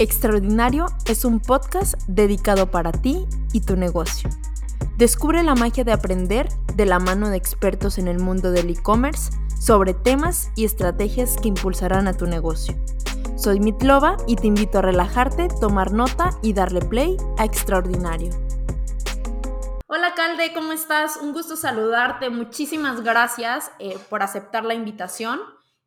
Extraordinario es un podcast dedicado para ti y tu negocio. Descubre la magia de aprender de la mano de expertos en el mundo del e-commerce sobre temas y estrategias que impulsarán a tu negocio. Soy Mitlova y te invito a relajarte, tomar nota y darle play a Extraordinario. Hola Calde, ¿cómo estás? Un gusto saludarte. Muchísimas gracias eh, por aceptar la invitación.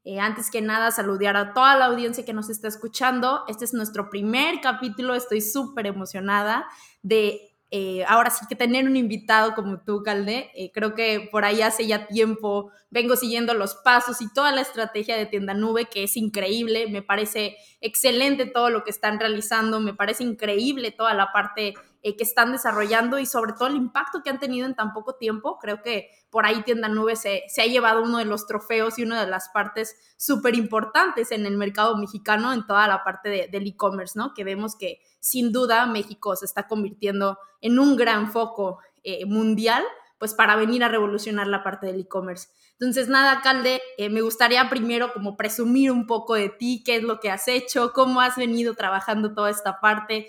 Eh, antes que nada, saludar a toda la audiencia que nos está escuchando. Este es nuestro primer capítulo, estoy súper emocionada de eh, ahora sí que tener un invitado como tú, Calde. Eh, creo que por ahí hace ya tiempo vengo siguiendo los pasos y toda la estrategia de Tienda Nube, que es increíble. Me parece excelente todo lo que están realizando, me parece increíble toda la parte eh, que están desarrollando y sobre todo el impacto que han tenido en tan poco tiempo. Creo que por ahí Tienda Nube se, se ha llevado uno de los trofeos y una de las partes súper importantes en el mercado mexicano, en toda la parte de, del e-commerce, ¿no? Que vemos que sin duda México se está convirtiendo en un gran foco eh, mundial, pues para venir a revolucionar la parte del e-commerce. Entonces, nada, Calde, eh, me gustaría primero como presumir un poco de ti, qué es lo que has hecho, cómo has venido trabajando toda esta parte,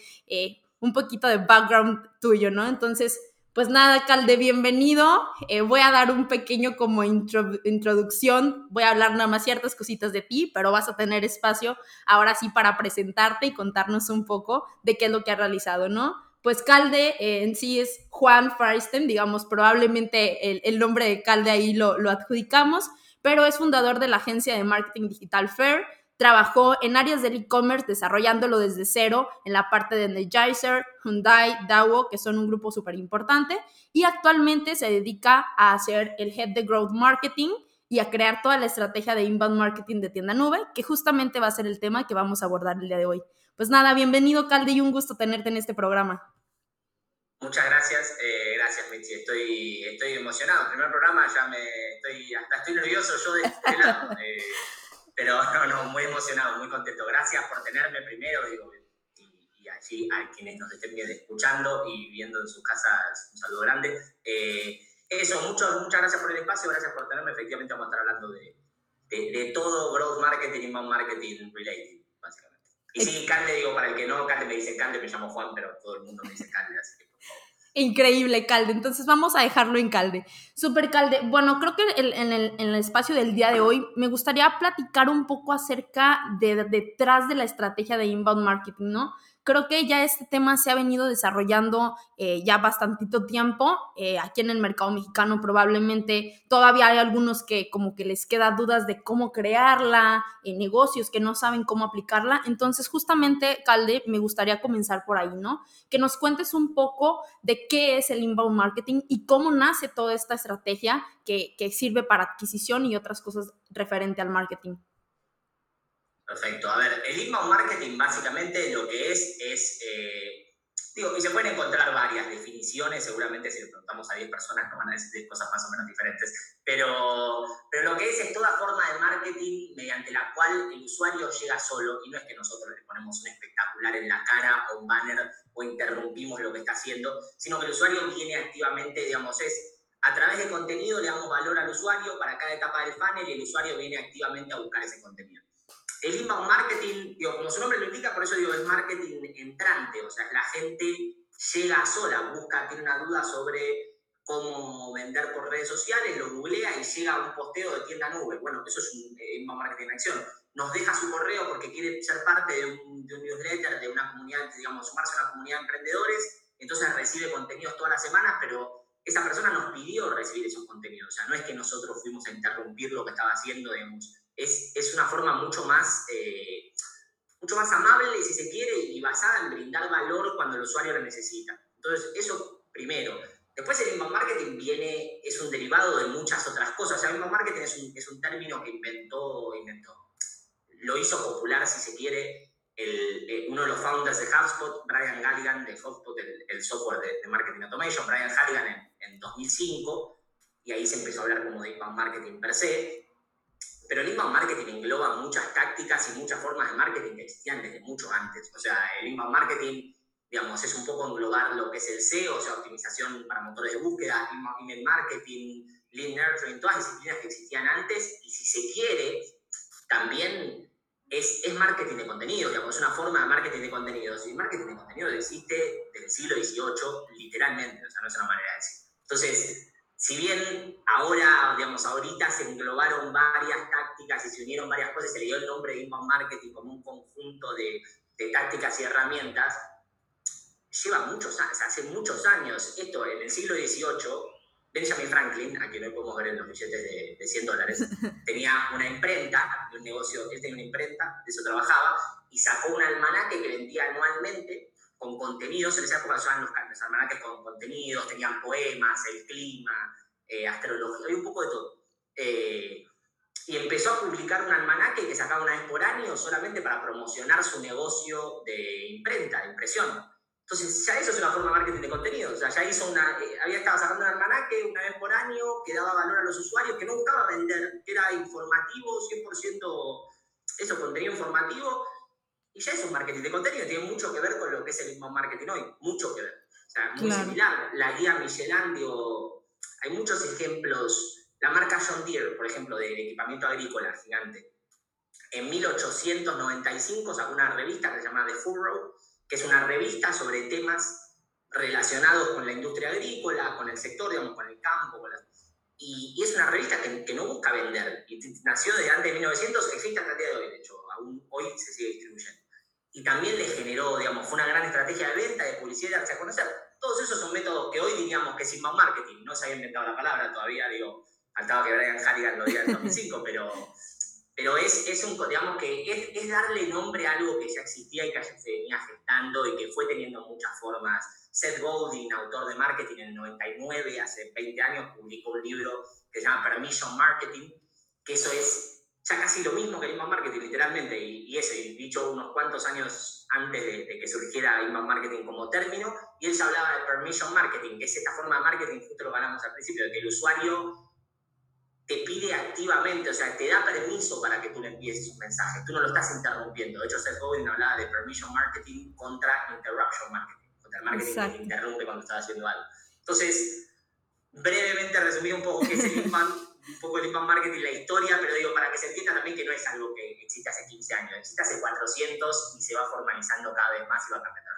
un poquito de background tuyo, ¿no? Entonces, pues nada, Calde, bienvenido. Eh, voy a dar un pequeño como introducción, voy a hablar nada más ciertas cositas de ti, pero vas a tener espacio ahora sí para presentarte y contarnos un poco de qué es lo que has realizado, ¿no? Pues Calde eh, en sí es Juan Farsten, digamos, probablemente el, nombre de Calde ahí lo, lo adjudicamos, pero es fundador de la agencia de marketing digital Fair, Trabajó en áreas del e-commerce desarrollándolo desde cero en la parte de Energizer, Hyundai, Dawo, que son un grupo súper importante, y actualmente se dedica a hacer el Head de Growth Marketing y a crear toda la estrategia de inbound marketing de tienda nube, que justamente va a ser el tema que vamos a abordar el día de hoy. Pues nada, bienvenido Calde y un gusto tenerte en este programa. Muchas gracias, eh, gracias Michi, estoy, estoy emocionado. El primer programa ya me estoy, hasta estoy nervioso yo de este lado. Eh, pero no, no, muy emocionado, muy contento. Gracias por tenerme primero, digo, y, allí a quienes nos estén escuchando y viendo en sus casas, un saludo grande. Eh, eso, mucho, muchas gracias por el espacio, gracias por tenerme. Efectivamente, vamos a estar hablando de, de, todo growth marketing, y marketing related, básicamente. Y sí, Cande, digo, para el que no, Cande me dice Cande, me llamo Juan, pero todo el mundo me dice Cande, así que Increíble, Calde. Entonces vamos a dejarlo en Calde. Super Calde. Bueno, creo que en, el, en, el, espacio del día de hoy me gustaría platicar un poco acerca de detrás de la estrategia de inbound marketing, ¿no? Creo que ya este tema se ha venido desarrollando eh, ya bastantito tiempo. Eh, aquí en el mercado mexicano probablemente todavía hay algunos que como que les queda dudas de cómo crearla, en negocios que no saben cómo aplicarla. Entonces, justamente, Calde, me gustaría comenzar por ahí, ¿no? Que nos cuentes un poco de qué es el inbound marketing y cómo nace toda esta estrategia que, que sirve para adquisición y otras cosas referente al marketing. Perfecto. A ver, el inbound marketing básicamente lo que es es, eh, digo, y se pueden encontrar varias definiciones, seguramente si le preguntamos a 10 personas nos van a decir cosas más o menos diferentes, pero, pero lo que es es toda forma de marketing mediante la cual el usuario llega solo y no es que nosotros le ponemos un espectacular en la cara o un banner o interrumpimos lo que está haciendo, sino que el usuario viene activamente, digamos, es a través de contenido le damos valor al usuario para cada etapa del funnel y el usuario viene activamente a buscar ese contenido. El inbound marketing, digo, como su nombre lo indica, por eso digo, es marketing entrante, o sea, la gente llega sola, busca, tiene una duda sobre cómo vender por redes sociales, lo googlea y llega a un posteo de tienda nube. Bueno, eso es un eh, inbound marketing en acción. Nos deja su correo porque quiere ser parte de un, de un newsletter, de una comunidad, digamos, sumarse a una comunidad de emprendedores, entonces recibe contenidos todas las semanas, pero esa persona nos pidió recibir esos contenidos. O sea, no es que nosotros fuimos a interrumpir lo que estaba haciendo, digamos, es, es una forma mucho más, eh, mucho más amable, si se quiere, y basada en brindar valor cuando el usuario lo necesita. Entonces, eso primero. Después el inbound marketing viene, es un derivado de muchas otras cosas. el inbound marketing es un, es un término que inventó, inventó, lo hizo popular, si se quiere, el, eh, uno de los founders de HubSpot, Brian Halligan, de HubSpot, el, software de, marketing automation, Brian Halligan en, en 2005, y ahí se empezó a hablar como de inbound marketing per se. Pero el inbound marketing engloba muchas tácticas y muchas formas de marketing que existían desde mucho antes. O sea, el inbound marketing, digamos, es un poco englobar lo que es el SEO, o sea, optimización para motores de búsqueda, email marketing, lead nurturing, todas las disciplinas que existían antes. Y si se quiere, también es, es, marketing de contenido, digamos, es una forma de marketing de contenidos. Y marketing de contenido existe desde el siglo XVIII, literalmente, o sea, no es una manera de decir. Entonces, si bien ahora, digamos, ahorita se englobaron varias tácticas y se unieron varias cosas, se le dio el nombre de inbound marketing como un conjunto de, de tácticas y herramientas, lleva muchos años, hace muchos años, esto en el siglo XVIII, Benjamin Franklin, a quien hoy podemos ver en los billetes de, de 100 dólares, tenía una imprenta, un negocio, él tenía una imprenta, de eso trabajaba, y sacó un almanaque que vendía anualmente con contenidos, en esa época usaban los, los almanaques con contenidos, tenían poemas, el clima, eh, astrología, hay un poco de todo. Eh, y empezó a publicar un almanaque que sacaba una vez por año solamente para promocionar su negocio de imprenta, de impresión. Entonces, ya eso es una forma de marketing de contenido. O sea, ya hizo una. Eh, había estado sacando un almanaque una vez por año que daba valor a los usuarios, que no buscaba vender, que era informativo, 100% eso, contenido informativo. Y ya es un marketing de contenido, tiene mucho que ver con lo que es el mismo marketing hoy. Mucho que ver. O sea, muy similar. La guía Michelin, digo, hay muchos ejemplos. La marca John Deere, por ejemplo, de equipamiento agrícola gigante. En 1895 sacó una revista que se llama The Furrow que es una revista sobre temas relacionados con la industria agrícola, con el sector, digamos, con el campo. y, es una revista que, no busca vender. Y nació desde antes de 1900, existe hasta el día de hoy, de hecho, aún hoy se sigue distribuyendo. Y también le generó, digamos, fue una gran estrategia de venta, de publicidad, de darse a conocer. Todos esos son métodos que hoy diríamos que es inbound marketing. No se había inventado la palabra todavía, digo, faltaba que Brian Halligan lo diga en 2005, pero pero es, es un, digamos que es, es, darle nombre a algo que ya existía y que se venía gestando y que fue teniendo muchas formas. Seth Godin, autor de marketing en el 99, hace 20 años, publicó un libro que se llama Permission Marketing, que eso es ya casi lo mismo que el inbound marketing, literalmente, y, y eso, y dicho unos cuantos años antes de, de, que surgiera inbound marketing como término, y él ya hablaba de permission marketing, que es esta forma de marketing, justo lo hablamos al principio, de que el usuario te pide activamente, o sea, te da permiso para que tú le envíes un mensaje, tú no lo estás interrumpiendo. De hecho, Seth Godin hablaba de permission marketing contra interruption marketing, contra el marketing que interrumpe cuando estás haciendo algo. Entonces, brevemente resumí un poco qué es el inbound, un poco el inbound marketing, la historia, pero digo, para que se entienda también que no es algo que existe hace 15 años, existe hace 400 y se va formalizando cada vez más y va cambiando.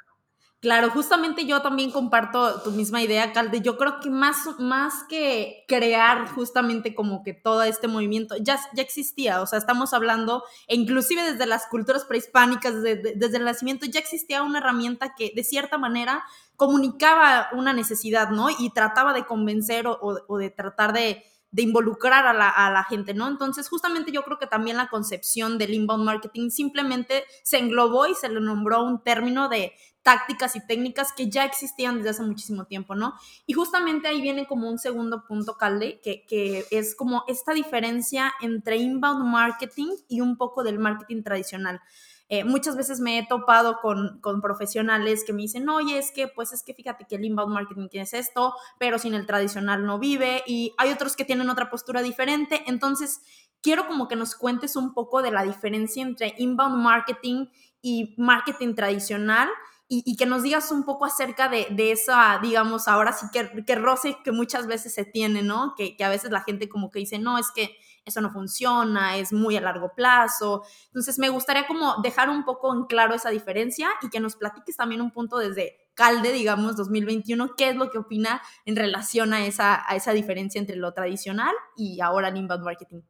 Claro, justamente yo también comparto tu misma idea, Calde. Yo creo que más, más que crear justamente como que todo este movimiento, ya, ya existía, o sea, estamos hablando, e inclusive desde las culturas prehispánicas, desde el nacimiento, ya existía una herramienta que de cierta manera comunicaba una necesidad, ¿no? Y trataba de convencer o, o de tratar de, de involucrar a la, gente, ¿no? Entonces, justamente yo creo que también la concepción del inbound marketing simplemente se englobó y se le nombró un término de tácticas y técnicas que ya existían desde hace muchísimo tiempo, ¿no? Y justamente ahí viene como un segundo punto, Calde, que es como esta diferencia entre inbound marketing y un poco del marketing tradicional. Eh, muchas veces me he topado con, con, profesionales que me dicen, oye, es que, pues es que fíjate que el inbound marketing tiene esto, pero sin el tradicional no vive, y hay otros que tienen otra postura diferente. Entonces, quiero como que nos cuentes un poco de la diferencia entre inbound marketing y marketing tradicional y, que nos digas un poco acerca de, de, esa, digamos, ahora sí que, que roce que muchas veces se tiene, ¿no? Que, que, a veces la gente como que dice, no, es que eso no funciona, es muy a largo plazo. Entonces, me gustaría como dejar un poco en claro esa diferencia y que nos platiques también un punto desde Calde, digamos, 2021, qué es lo que opina en relación a esa, a esa diferencia entre lo tradicional y ahora el inbound marketing.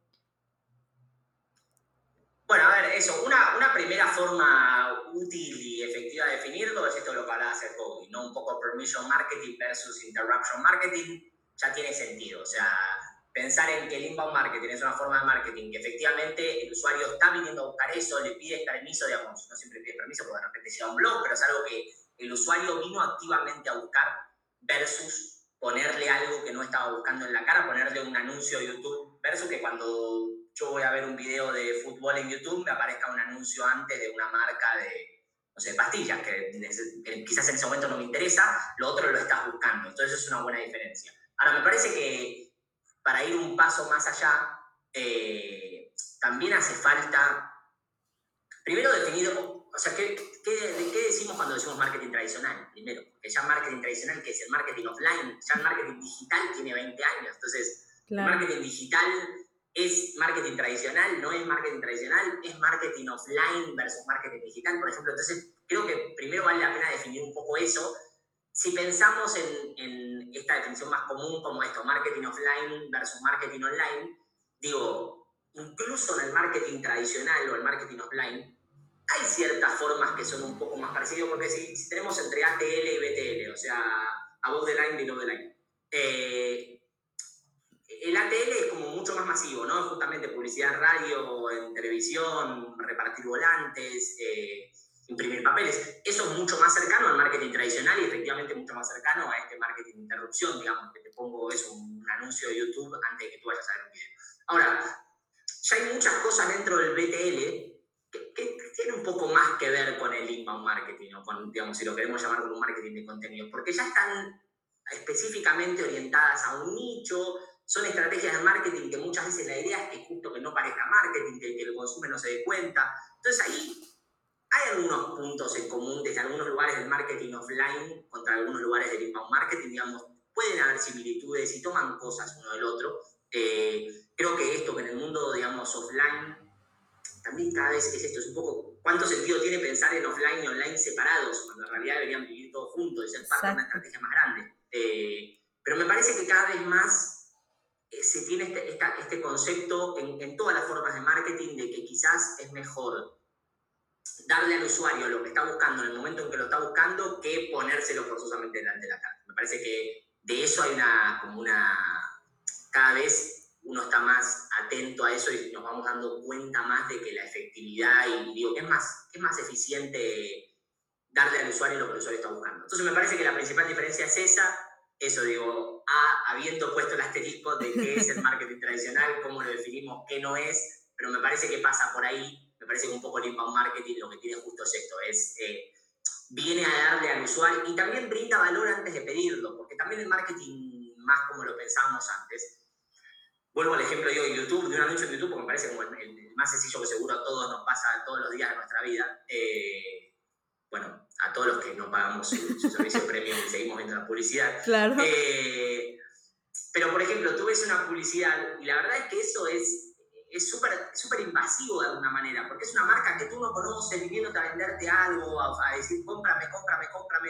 Bueno, a ver, eso, una, una primera forma útil y efectiva de definirlo es esto lo que hablaba hace poco, ¿no? Un poco permission marketing versus interruption marketing ya tiene sentido, o sea, pensar en que el inbound marketing es una forma de marketing que efectivamente el usuario está viniendo a buscar eso, le pide permiso, digamos, no siempre pide permiso porque de repente sea un blog, pero es algo que el usuario vino activamente a buscar versus ponerle algo que no estaba buscando en la cara, ponerle un anuncio de YouTube versus que cuando yo voy a ver un video de fútbol en YouTube, me aparezca un anuncio antes de una marca de, no sé, pastillas, que, quizás en ese momento no me interesa, lo otro lo estás buscando. Entonces es una buena diferencia. Ahora, me parece que para ir un paso más allá, eh, también hace falta, primero definido, o sea, ¿qué, qué, qué decimos cuando decimos marketing tradicional? Primero, que ya marketing tradicional, que es el marketing offline, ya el marketing digital tiene 20 años, entonces, el marketing digital ¿Es marketing tradicional? ¿No es marketing tradicional? ¿Es marketing offline versus marketing digital? Por ejemplo, entonces creo que primero vale la pena definir un poco eso. Si pensamos en, en esta definición más común como esto, marketing offline versus marketing online, digo, incluso en el marketing tradicional o el marketing offline, hay ciertas formas que son un poco más parecidas, porque si, tenemos entre ATL y BTL, o sea, above the line, below the line, eh, el ATL es como mucho más masivo, ¿no? Justamente publicidad en radio, en televisión, repartir volantes, eh, imprimir papeles. Eso es mucho más cercano al marketing tradicional y efectivamente mucho más cercano a este marketing de interrupción, digamos, que te pongo eso, un anuncio de YouTube antes de que tú vayas a ver un video. Ahora, ya hay muchas cosas dentro del BTL que, que tienen un poco más que ver con el inbound marketing, o con, digamos, si lo queremos llamar como marketing de contenido, porque ya están específicamente orientadas a un nicho, son estrategias de marketing que muchas veces la idea es que justo que no parezca marketing, que, que el consume no se dé cuenta. Entonces ahí hay algunos puntos en común desde algunos lugares del marketing offline contra algunos lugares del inbound marketing, digamos, pueden haber similitudes y toman cosas uno del otro. Eh, creo que esto que en el mundo, digamos, offline, también cada vez es esto, es un poco, ¿cuánto sentido tiene pensar en offline y online separados, cuando en realidad deberían vivir todos juntos y ser parte de una estrategia más grande? Eh, pero me parece que cada vez más eh, se tiene este, este concepto en, en todas las formas de marketing de que quizás es mejor darle al usuario lo que está buscando en el momento en que lo está buscando que ponérselo forzosamente delante de la cara. Me parece que de eso hay una, como una, cada vez uno está más atento a eso y nos vamos dando cuenta más de que la efectividad y, digo, que es más, es más eficiente darle al usuario lo que el usuario está buscando. Entonces me parece que la principal diferencia es esa, eso digo, a, habiendo puesto el asterisco de qué es el marketing tradicional, cómo lo definimos, qué no es, pero me parece que pasa por ahí me parece que un poco el inbound marketing lo que tiene justo es esto, es eh, viene a darle al usuario y también brinda valor antes de pedirlo, porque también el marketing más como lo pensábamos antes. Vuelvo al ejemplo de YouTube, de un anuncio en YouTube, porque me parece como el, más sencillo que seguro a todos nos pasa todos los días de nuestra vida. Eh, bueno, a todos los que no pagamos su, servicio premium y seguimos viendo la publicidad. Claro. Eh, pero, por ejemplo, tú ves una publicidad y la verdad es que eso es es súper super invasivo de alguna manera, porque es una marca que tú no conoces, viniéndote a venderte algo, a, decir, cómprame, cómprame, cómprame.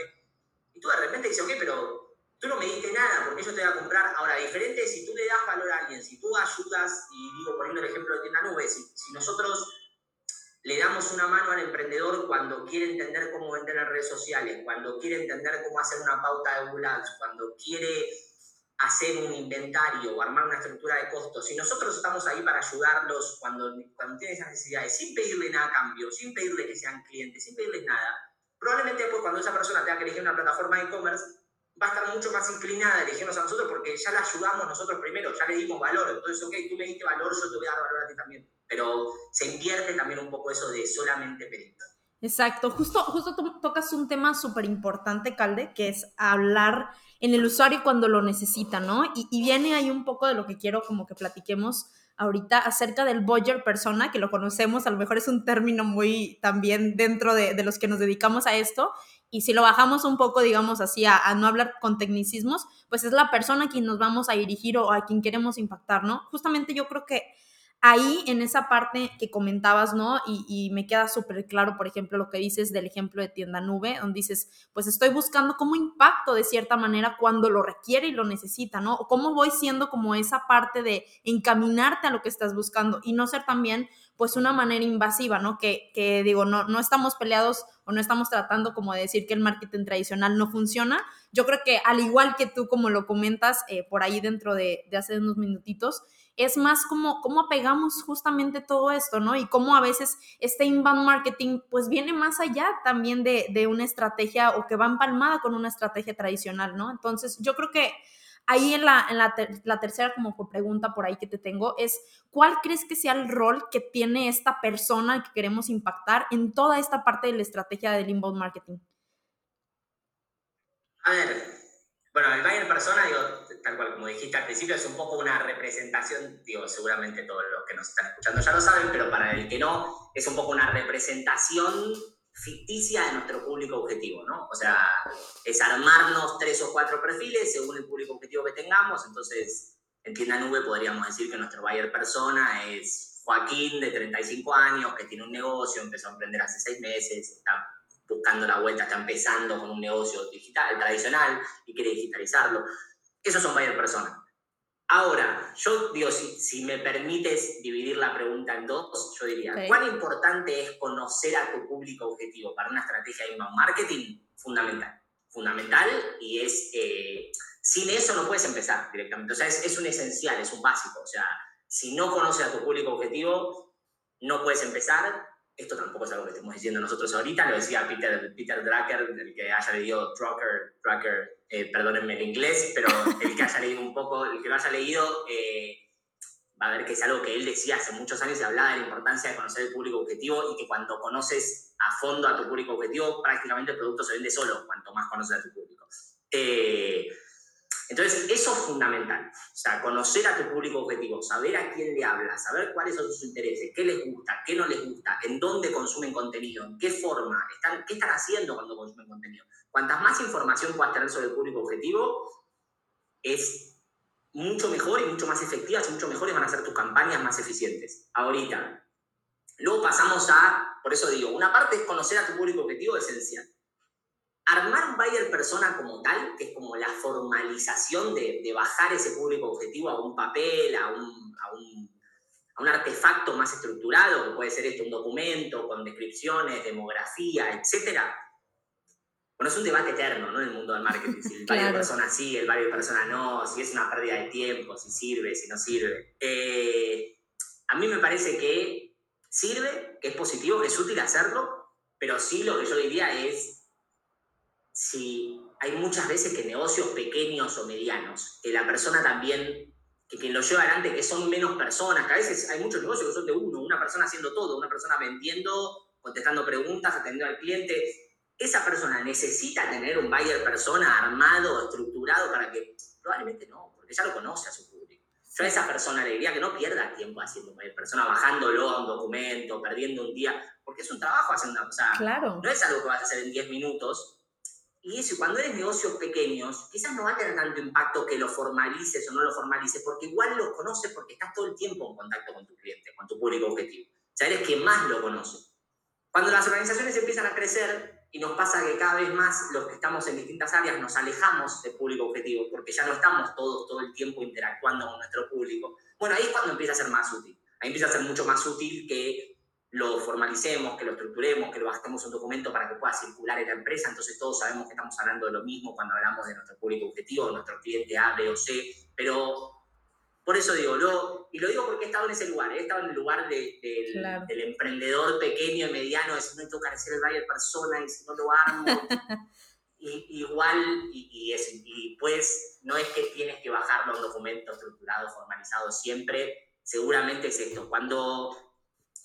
Y tú de repente dices, ok, pero tú no me diste nada, porque yo te voy a comprar. Ahora, diferente si tú le das valor a alguien, si tú ayudas, y digo, poniendo el ejemplo de tienda nube, si, si nosotros le damos una mano al emprendedor cuando quiere entender cómo vender en redes sociales, cuando quiere entender cómo hacer una pauta de Google Ads, cuando quiere hacer un inventario o armar una estructura de costos, si nosotros estamos ahí para ayudarlos cuando, cuando tienen esas necesidades, sin pedirle nada a cambio, sin pedirle que sean clientes, sin pedirles nada, probablemente después cuando esa persona tenga que elegir una plataforma de e-commerce, va a estar mucho más inclinada a elegirnos a nosotros porque ya la ayudamos nosotros primero, ya le dimos valor. Entonces, ok, tú me diste valor, yo te voy a dar valor a ti también. Pero se invierte también un poco eso de solamente pedir. Exacto, justo, justo tocas un tema súper importante, Calde, que es hablar en el usuario cuando lo necesita, ¿no? Y, viene ahí un poco de lo que quiero como que platiquemos ahorita acerca del Boyer persona, que lo conocemos, a lo mejor es un término muy también dentro de, los que nos dedicamos a esto, y si lo bajamos un poco, digamos así, a, a, no hablar con tecnicismos, pues es la persona a quien nos vamos a dirigir o a quien queremos impactar, ¿no? Justamente yo creo que ahí en esa parte que comentabas, ¿no? Y, me queda súper claro, por ejemplo, lo que dices del ejemplo de tienda nube, donde dices, pues estoy buscando cómo impacto de cierta manera cuando lo requiere y lo necesita, ¿no? O cómo voy siendo como esa parte de encaminarte a lo que estás buscando y no ser también pues una manera invasiva, ¿no? Que, digo, no, no estamos peleados o no estamos tratando como de decir que el marketing tradicional no funciona. Yo creo que al igual que tú, como lo comentas eh, por ahí dentro de, de hace unos minutitos, es más como cómo apegamos justamente todo esto, ¿no? Y cómo a veces este inbound marketing pues viene más allá también de, de una estrategia o que va empalmada con una estrategia tradicional, ¿no? Entonces yo creo que ahí en, la, en la, tercera como pregunta por ahí que te tengo es, ¿cuál crees que sea el rol que tiene esta persona que queremos impactar en toda esta parte de la estrategia del inbound marketing? A ver, bueno, el buyer persona, digo, tal cual como dijiste al principio, es un poco una representación, digo, seguramente todos los que nos están escuchando ya lo saben, pero para el que no, es un poco una representación ficticia de nuestro público objetivo, ¿no? O sea, es armarnos tres o cuatro perfiles según el público objetivo que tengamos, entonces en tienda nube podríamos decir que nuestro buyer persona es Joaquín de 35 años, que tiene un negocio, empezó a emprender hace seis meses, está buscando la vuelta, está empezando con un negocio digital, tradicional y quiere digitalizarlo. Esos son buyer personas. Ahora, yo digo, si, si, me permites dividir la pregunta en dos, yo diría, ¿cuán importante es conocer a tu público objetivo para una estrategia de inbound marketing? Fundamental. Fundamental y es, eh, sin eso no puedes empezar directamente. O sea, es, es un esencial, es un básico. O sea, si no conoces a tu público objetivo, no puedes empezar esto tampoco es algo que estemos diciendo nosotros ahorita, lo decía Peter, Peter Drucker, el que haya leído Drucker, Drucker eh, perdónenme el inglés, pero el que haya leído un poco, el que lo haya leído, eh, va a ver que es algo que él decía hace muchos años y hablaba de la importancia de conocer el público objetivo y que cuando conoces a fondo a tu público objetivo, prácticamente el producto se vende solo, cuanto más conoces a tu público. Eh, entonces, eso es fundamental. O sea, conocer a tu público objetivo, saber a quién le hablas, saber cuáles son sus intereses, qué les gusta, qué no les gusta, en dónde consumen contenido, en qué forma, están, qué están haciendo cuando consumen contenido. Cuantas más información puedas tener sobre el público objetivo, es mucho mejor y mucho más efectivas y mucho mejores van a ser tus campañas más eficientes. Ahorita. Luego pasamos a, por eso digo, una parte es conocer a tu público objetivo esencial armar un buyer persona como tal, que es como la formalización de, bajar ese público objetivo a un papel, a un, a un, a un artefacto más estructurado, que puede ser esto, un documento con descripciones, demografía, etc. Bueno, es un debate eterno ¿no? en el mundo del marketing. Si el buyer persona sí, el buyer persona no, si es una pérdida de tiempo, si sirve, si no sirve. Eh, a mí me parece que sirve, que es positivo, que es útil hacerlo, pero sí lo que yo diría es si hay muchas veces que negocios pequeños o medianos, que la persona también, que quien lo lleva adelante, que son menos personas, que a veces hay muchos negocios que son de uno, una persona haciendo todo, una persona vendiendo, contestando preguntas, atendiendo al cliente. Esa persona necesita tener un buyer persona armado, estructurado para que, probablemente no, porque ya lo conoce a su público. Yo a esa persona le diría que no pierda tiempo haciendo buyer persona, bajándolo a un documento, perdiendo un día, porque es un trabajo hacer una cosa. Claro. No es algo que vas a hacer en 10 minutos, y eso, cuando eres negocios pequeños, quizás no va a tener tanto impacto que lo formalices o no lo formalices, porque igual lo conoces porque estás todo el tiempo en contacto con tu cliente, con tu público objetivo. O sea, eres quien más lo conoce. Cuando las organizaciones empiezan a crecer y nos pasa que cada vez más los que estamos en distintas áreas nos alejamos del público objetivo, porque ya no estamos todos todo el tiempo interactuando con nuestro público, bueno, ahí es cuando empieza a ser más útil. Ahí empieza a ser mucho más útil que lo formalicemos, que lo estructuremos, que lo bajemos un documento para que pueda circular en la empresa, entonces todos sabemos que estamos hablando de lo mismo cuando hablamos de nuestro público objetivo, de nuestro cliente A, B o C, pero por eso digo, lo, y lo digo porque he estado en ese lugar, he estado en el lugar del, del, emprendedor pequeño y mediano, de si no tengo que hacer el buyer persona y si no lo armo, y, igual, y, y, es, y pues no es que tienes que bajarlo a un documento estructurado, formalizado siempre, seguramente es esto, cuando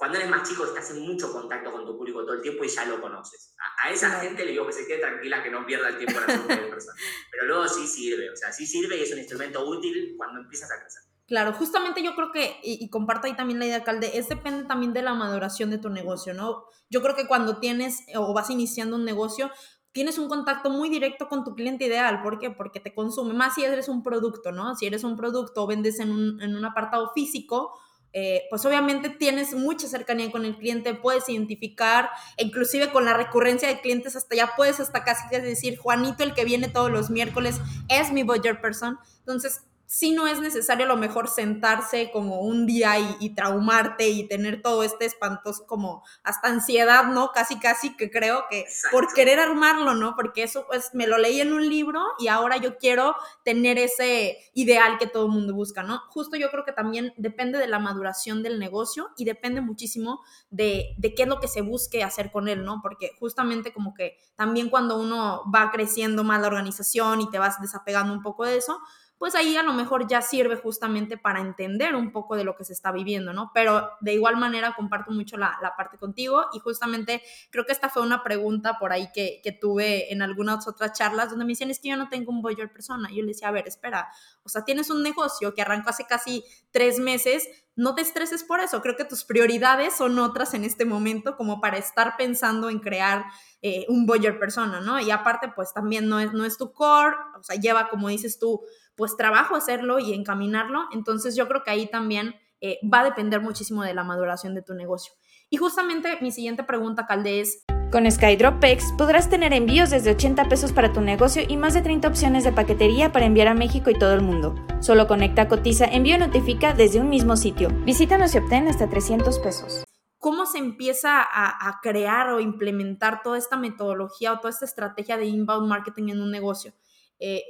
cuando eres más chico estás en mucho contacto con tu público todo el tiempo y ya lo conoces. A, esa gente le digo que se quede tranquila, que no pierda el tiempo en la persona. Pero luego sí sirve, o sea, sí sirve y es un instrumento útil cuando empiezas a crecer. Claro, justamente yo creo que, y, comparto ahí también la idea, Calde, es depende también de la maduración de tu negocio, ¿no? Yo creo que cuando tienes o vas iniciando un negocio, tienes un contacto muy directo con tu cliente ideal. ¿Por qué? Porque te consume, más si eres un producto, ¿no? Si eres un producto o vendes en un, en un apartado físico, eh, pues obviamente tienes mucha cercanía con el cliente, puedes identificar, inclusive con la recurrencia de clientes, hasta ya puedes hasta casi decir, Juanito, el que viene todos los miércoles, es mi budget person. Entonces, si no es necesario a lo mejor sentarse como un día y, traumarte y tener todo este espantoso como hasta ansiedad, ¿no? Casi, casi que creo que por querer armarlo, ¿no? Porque eso pues me lo leí en un libro y ahora yo quiero tener ese ideal que todo el mundo busca, ¿no? Justo yo creo que también depende de la maduración del negocio y depende muchísimo de, de qué es lo que se busque hacer con él, ¿no? Porque justamente como que también cuando uno va creciendo más la organización y te vas desapegando un poco de eso, pues ahí a lo mejor ya sirve justamente para entender un poco de lo que se está viviendo, ¿no? Pero de igual manera comparto mucho la, parte contigo y justamente creo que esta fue una pregunta por ahí que, tuve en algunas otras charlas donde me decían, es que yo no tengo un buyer persona. Yo le decía, a ver, espera, o sea, tienes un negocio que arrancó hace casi tres meses, no te estreses por eso, creo que tus prioridades son otras en este momento como para estar pensando en crear eh, un buyer persona, ¿no? Y aparte, pues también no es, no es tu core, o sea, lleva, como dices tú, pues trabajo hacerlo y encaminarlo. Entonces yo creo que ahí también eh, va a depender muchísimo de la maduración de tu negocio. Y justamente mi siguiente pregunta, Calde, es... Con SkydropX podrás tener envíos desde 80 pesos para tu negocio y más de 30 opciones de paquetería para enviar a México y todo el mundo. Solo conecta, cotiza, envío y notifica desde un mismo sitio. Visítanos y obtén hasta 300 pesos. ¿Cómo se empieza a, crear o implementar toda esta metodología o toda esta estrategia de inbound marketing en un negocio? Eh,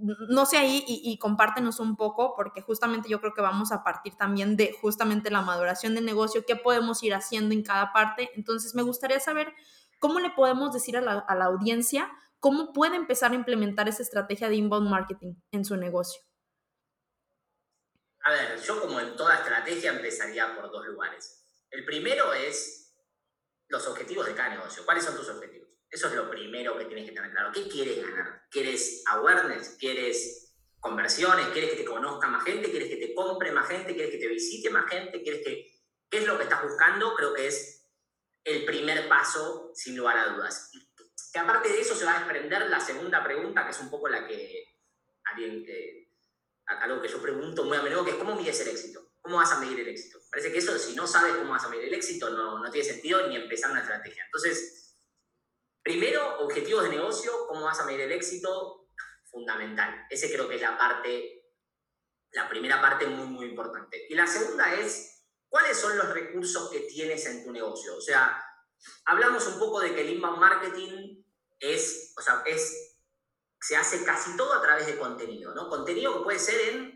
no sé ahí y, compártenos un poco, porque justamente yo creo que vamos a partir también de justamente la maduración del negocio, qué podemos ir haciendo en cada parte. Entonces, me gustaría saber cómo le podemos decir a la, a la audiencia cómo puede empezar a implementar esa estrategia de inbound marketing en su negocio. A ver, yo como en toda estrategia empezaría por dos lugares. El primero es los objetivos de cada negocio. ¿Cuáles son tus objetivos? Eso es lo primero que tienes que tener claro. ¿Qué quieres ganar? ¿Quieres awareness? ¿Quieres conversiones? ¿Quieres que te conozca más gente? ¿Quieres que te compre más gente? ¿Quieres que te visite más gente? ¿Quieres que, ¿Qué es lo que estás buscando? Creo que es el primer paso, sin lugar a dudas. Que aparte de eso se va a desprender la segunda pregunta, que es un poco la que alguien algo que yo pregunto muy a menudo, que es ¿cómo mides el éxito? ¿Cómo vas a medir el éxito? Parece que eso, si no sabes cómo vas a medir el éxito, no, no tiene sentido ni empezar una estrategia. Entonces, Primero, objetivos de negocio, cómo vas a medir el éxito, fundamental. Ese creo que es la parte, la primera parte muy, muy importante. Y la segunda es, ¿cuáles son los recursos que tienes en tu negocio? O sea, hablamos un poco de que el inbound marketing es, o sea, es, se hace casi todo a través de contenido, ¿no? Contenido que puede ser en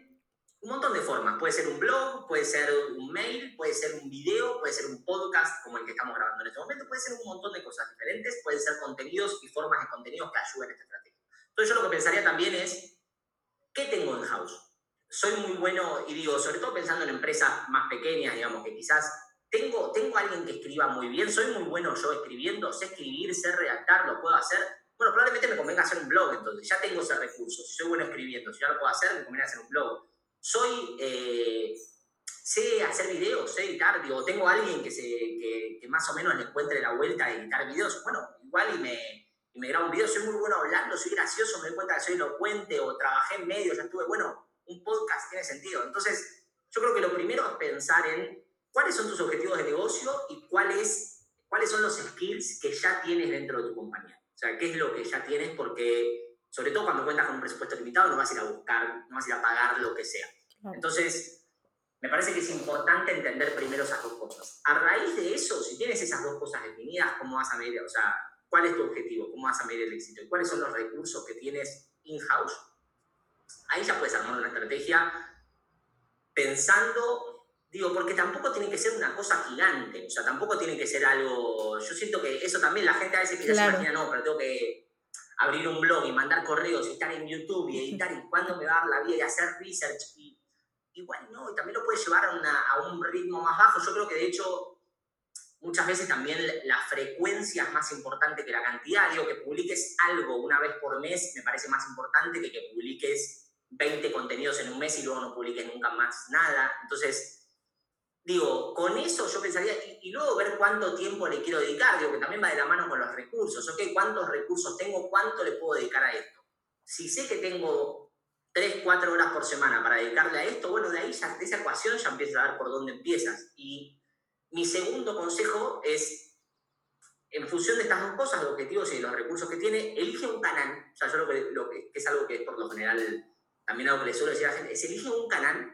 un montón de formas. Puede ser un blog, puede ser un mail, puede ser un video, puede ser un podcast como el que estamos grabando en este momento, puede ser un montón de cosas diferentes, pueden ser contenidos y formas de contenidos que ayuden a esta estrategia. Entonces yo lo que pensaría también es, ¿qué tengo en house? Soy muy bueno, y digo, sobre todo pensando en empresas más pequeñas, digamos, que quizás tengo, tengo alguien que escriba muy bien, soy muy bueno yo escribiendo, sé escribir, sé redactar, lo puedo hacer. Bueno, probablemente me convenga hacer un blog, entonces ya tengo ese recurso. Si soy bueno escribiendo, si ya lo puedo hacer, me conviene hacer un blog soy, eh, sé hacer videos, sé editar, digo, tengo alguien que, se, que, más o menos le encuentre la vuelta a editar videos, bueno, igual y me, y me grabo un video, soy muy bueno hablando, soy gracioso, me doy cuenta que soy elocuente o trabajé en medios, ya estuve, bueno, un podcast tiene sentido. Entonces, yo creo que lo primero es pensar en cuáles son tus objetivos de negocio y cuáles, cuáles son los skills que ya tienes dentro de tu compañía. O sea, qué es lo que ya tienes porque sobre todo cuando cuentas con un presupuesto limitado, no vas a ir a buscar, no vas a ir a pagar lo que sea. Entonces, me parece que es importante entender primero esas dos cosas. A raíz de eso, si tienes esas dos cosas definidas, ¿cómo vas a medir? O sea, ¿cuál es tu objetivo? ¿Cómo vas a medir el éxito? ¿Y cuáles son los recursos que tienes in-house? Ahí ya puedes armar una estrategia pensando, digo, porque tampoco tiene que ser una cosa gigante, o sea, tampoco tiene que ser algo, yo siento que eso también la gente a veces piensa, se imagina, no, pero tengo que abrir un blog y mandar correos y estar en YouTube y editar y cuándo me va a dar la vida y hacer research. Y, igual no, y también lo puedes llevar a, un ritmo más bajo. Yo creo que de hecho muchas veces también la frecuencia es más importante que la cantidad. Digo, que publiques algo una vez por mes me parece más importante que que publiques 20 contenidos en un mes y luego no publiques nunca más nada. Entonces, digo, con eso yo pensaría, y, luego ver cuánto tiempo le quiero dedicar, digo, que también va de la mano con los recursos, ¿ok? ¿Cuántos recursos tengo? ¿Cuánto le puedo dedicar a esto? Si sé que tengo 3, 4 horas por semana para dedicarle a esto, bueno, de ahí ya, de esa ecuación ya empiezas a ver por dónde empiezas. Y mi segundo consejo es, en función de estas dos cosas, los objetivos y los recursos que tiene, elige un canal, o sea, yo lo que, lo que es algo que por lo general también algo que le suelo decir a la gente, es elige un canal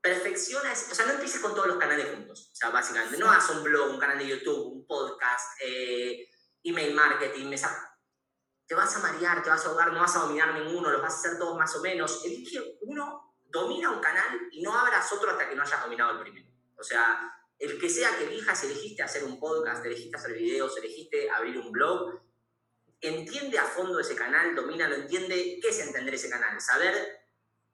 perfecciona, o sea, no empieces con todos los canales juntos, o sea, básicamente, no hagas un blog, un canal de YouTube, un podcast, eh, email marketing, te vas a marear, te vas a ahogar, no vas a dominar ninguno, los vas a hacer todos más o menos. Elige uno, domina un canal y no abras otro hasta que no hayas dominado el primero. O sea, el que sea que elijas, elegiste hacer un podcast, elegiste hacer videos, elegiste abrir un blog, entiende a fondo ese canal, domina, lo entiende, ¿qué es entender ese canal? Saber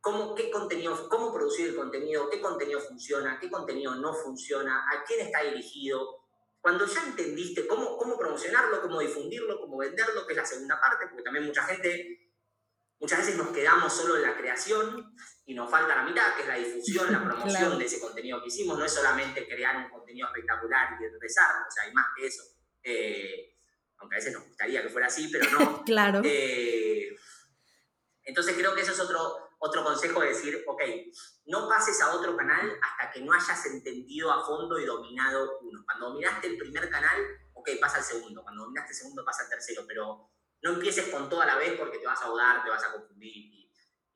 cómo, qué contenido, cómo producir el contenido, qué contenido funciona, qué contenido no funciona, a quién está dirigido. Cuando ya entendiste cómo, cómo promocionarlo, cómo difundirlo, cómo venderlo, que es la segunda parte, porque también mucha gente, muchas veces nos quedamos solo en la creación y nos falta la mitad, que es la difusión, la promoción de ese contenido que hicimos. No es solamente crear un contenido espectacular y empezar, o sea, hay más que eso. Eh, aunque a veces nos gustaría que fuera así, pero no. claro. Eh, entonces creo que eso es otro, otro consejo es decir, ok, no pases a otro canal hasta que no hayas entendido a fondo y dominado uno. Cuando dominaste el primer canal, ok, pasa al segundo. Cuando dominaste el segundo, pasa al tercero. Pero no empieces con todo a la vez porque te vas a ahogar, te vas a confundir y,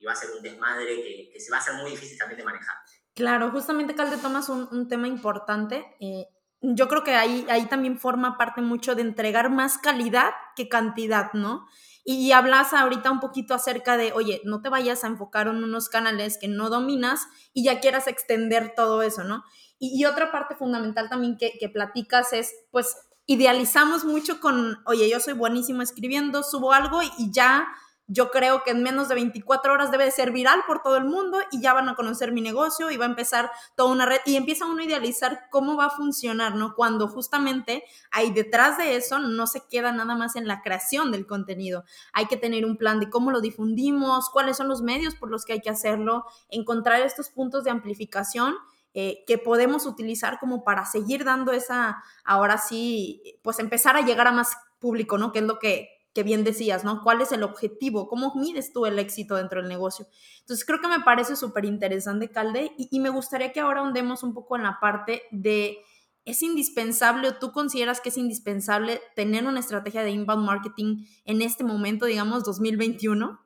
va a ser un desmadre que, se va a hacer muy difícil también de manejar. Claro, justamente Calde tomas un, un tema importante. Eh, yo creo que ahí, ahí también forma parte mucho de entregar más calidad que cantidad, ¿no? Y, hablas ahorita un poquito acerca de, oye, no te vayas a enfocar en unos canales que no dominas y ya quieras extender todo eso, ¿no? Y, otra parte fundamental también que, platicas es, pues, idealizamos mucho con, oye, yo soy buenísimo escribiendo, subo algo y ya yo creo que en menos de 24 horas debe de ser viral por todo el mundo y ya van a conocer mi negocio y va a empezar toda una red y empieza uno a idealizar cómo va a funcionar, ¿no? Cuando justamente ahí detrás de eso no se queda nada más en la creación del contenido. Hay que tener un plan de cómo lo difundimos, cuáles son los medios por los que hay que hacerlo, encontrar estos puntos de amplificación eh, que podemos utilizar como para seguir dando esa, ahora sí, pues empezar a llegar a más público, ¿no? Que es lo que que bien decías, ¿no? ¿Cuál es el objetivo? ¿Cómo mides tú el éxito dentro del negocio? Entonces, creo que me parece súper interesante, Calde, y, me gustaría que ahora hundemos un poco en la parte de, ¿es indispensable o tú consideras que es indispensable tener una estrategia de inbound marketing en este momento, digamos, 2021?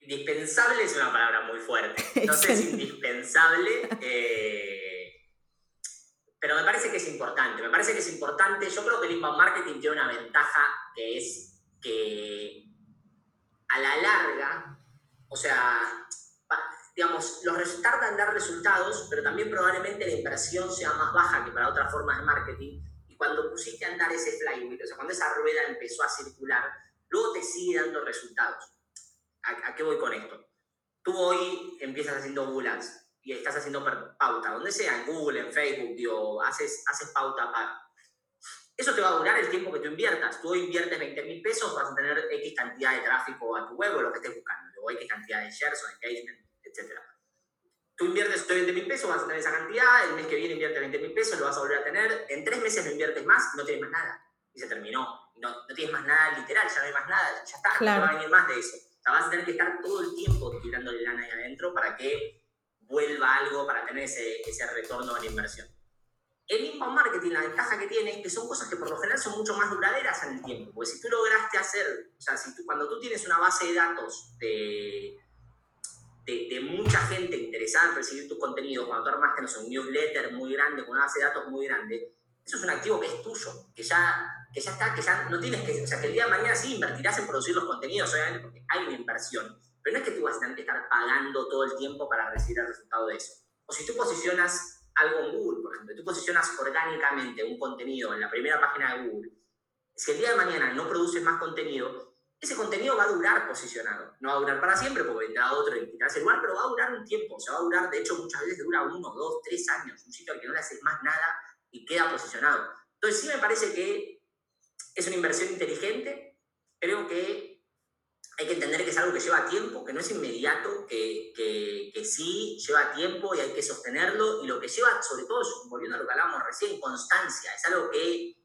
Indispensable es una palabra muy fuerte. No sé si indispensable. Eh pero me parece que es importante, me parece que es importante, yo creo que el inbound marketing tiene una ventaja que es que a la larga, o sea, digamos, los resultados dan dar resultados, pero también probablemente la inversión sea más baja que para otras formas de marketing. Y cuando pusiste a andar ese flywheel, o sea, cuando esa rueda empezó a circular, luego te sigue dando resultados. ¿A, qué voy con esto? Tú hoy empiezas haciendo Google y estás haciendo pauta, donde sea, en Google, en Facebook, digo, haces, haces pauta para... Eso te va a durar el tiempo que tú inviertas. Tú inviertes 20 mil pesos, vas a tener X cantidad de tráfico a tu web o lo que estés buscando, o X cantidad de shares o engagement, etc. Tú inviertes 20 mil pesos, vas a tener esa cantidad, el mes que viene inviertes 20 mil pesos, lo vas a volver a tener, en tres meses no inviertes más, no tienes más nada. Y se terminó. No, no tienes más nada literal, ya no hay más nada, ya está, no va a venir más de eso. O sea, vas a tener que estar todo el tiempo tirándole lana ahí adentro para que vuelva algo para tener ese, ese retorno a la inversión. El inbound marketing, la ventaja que tiene es que son cosas que por lo general son mucho más duraderas en el tiempo. Porque si tú lograste hacer, o sea, si tú, cuando tú tienes una base de datos de, de, de, mucha gente interesada en recibir tu contenido, cuando tú armaste no sé, un newsletter muy grande, con una base de datos muy grande, eso es un activo que es tuyo, que ya, que ya está, que ya no tienes que, o sea, que el día de mañana sí invertirás en producir los contenidos, obviamente, porque hay una inversión, pero no es que tú vas a tener que estar pagando todo el tiempo para recibir el resultado de eso. O si tú posicionas algo en Google, por ejemplo, tú posicionas orgánicamente un contenido en la primera página de Google, si el día de mañana no produces más contenido, ese contenido va a durar posicionado. No va a durar para siempre porque vendrá otro y quitarse el lugar, pero va a durar un tiempo. O sea, va a durar, de hecho, muchas veces dura uno, dos, tres años. Un sitio al que no le haces más nada y queda posicionado. Entonces, sí me parece que es una inversión inteligente. Creo que hay que entender que es algo que lleva tiempo, que no es inmediato, que, que, sí lleva tiempo y hay que sostenerlo. Y lo que lleva, sobre todo, volviendo a lo que hablábamos recién, constancia. Es algo que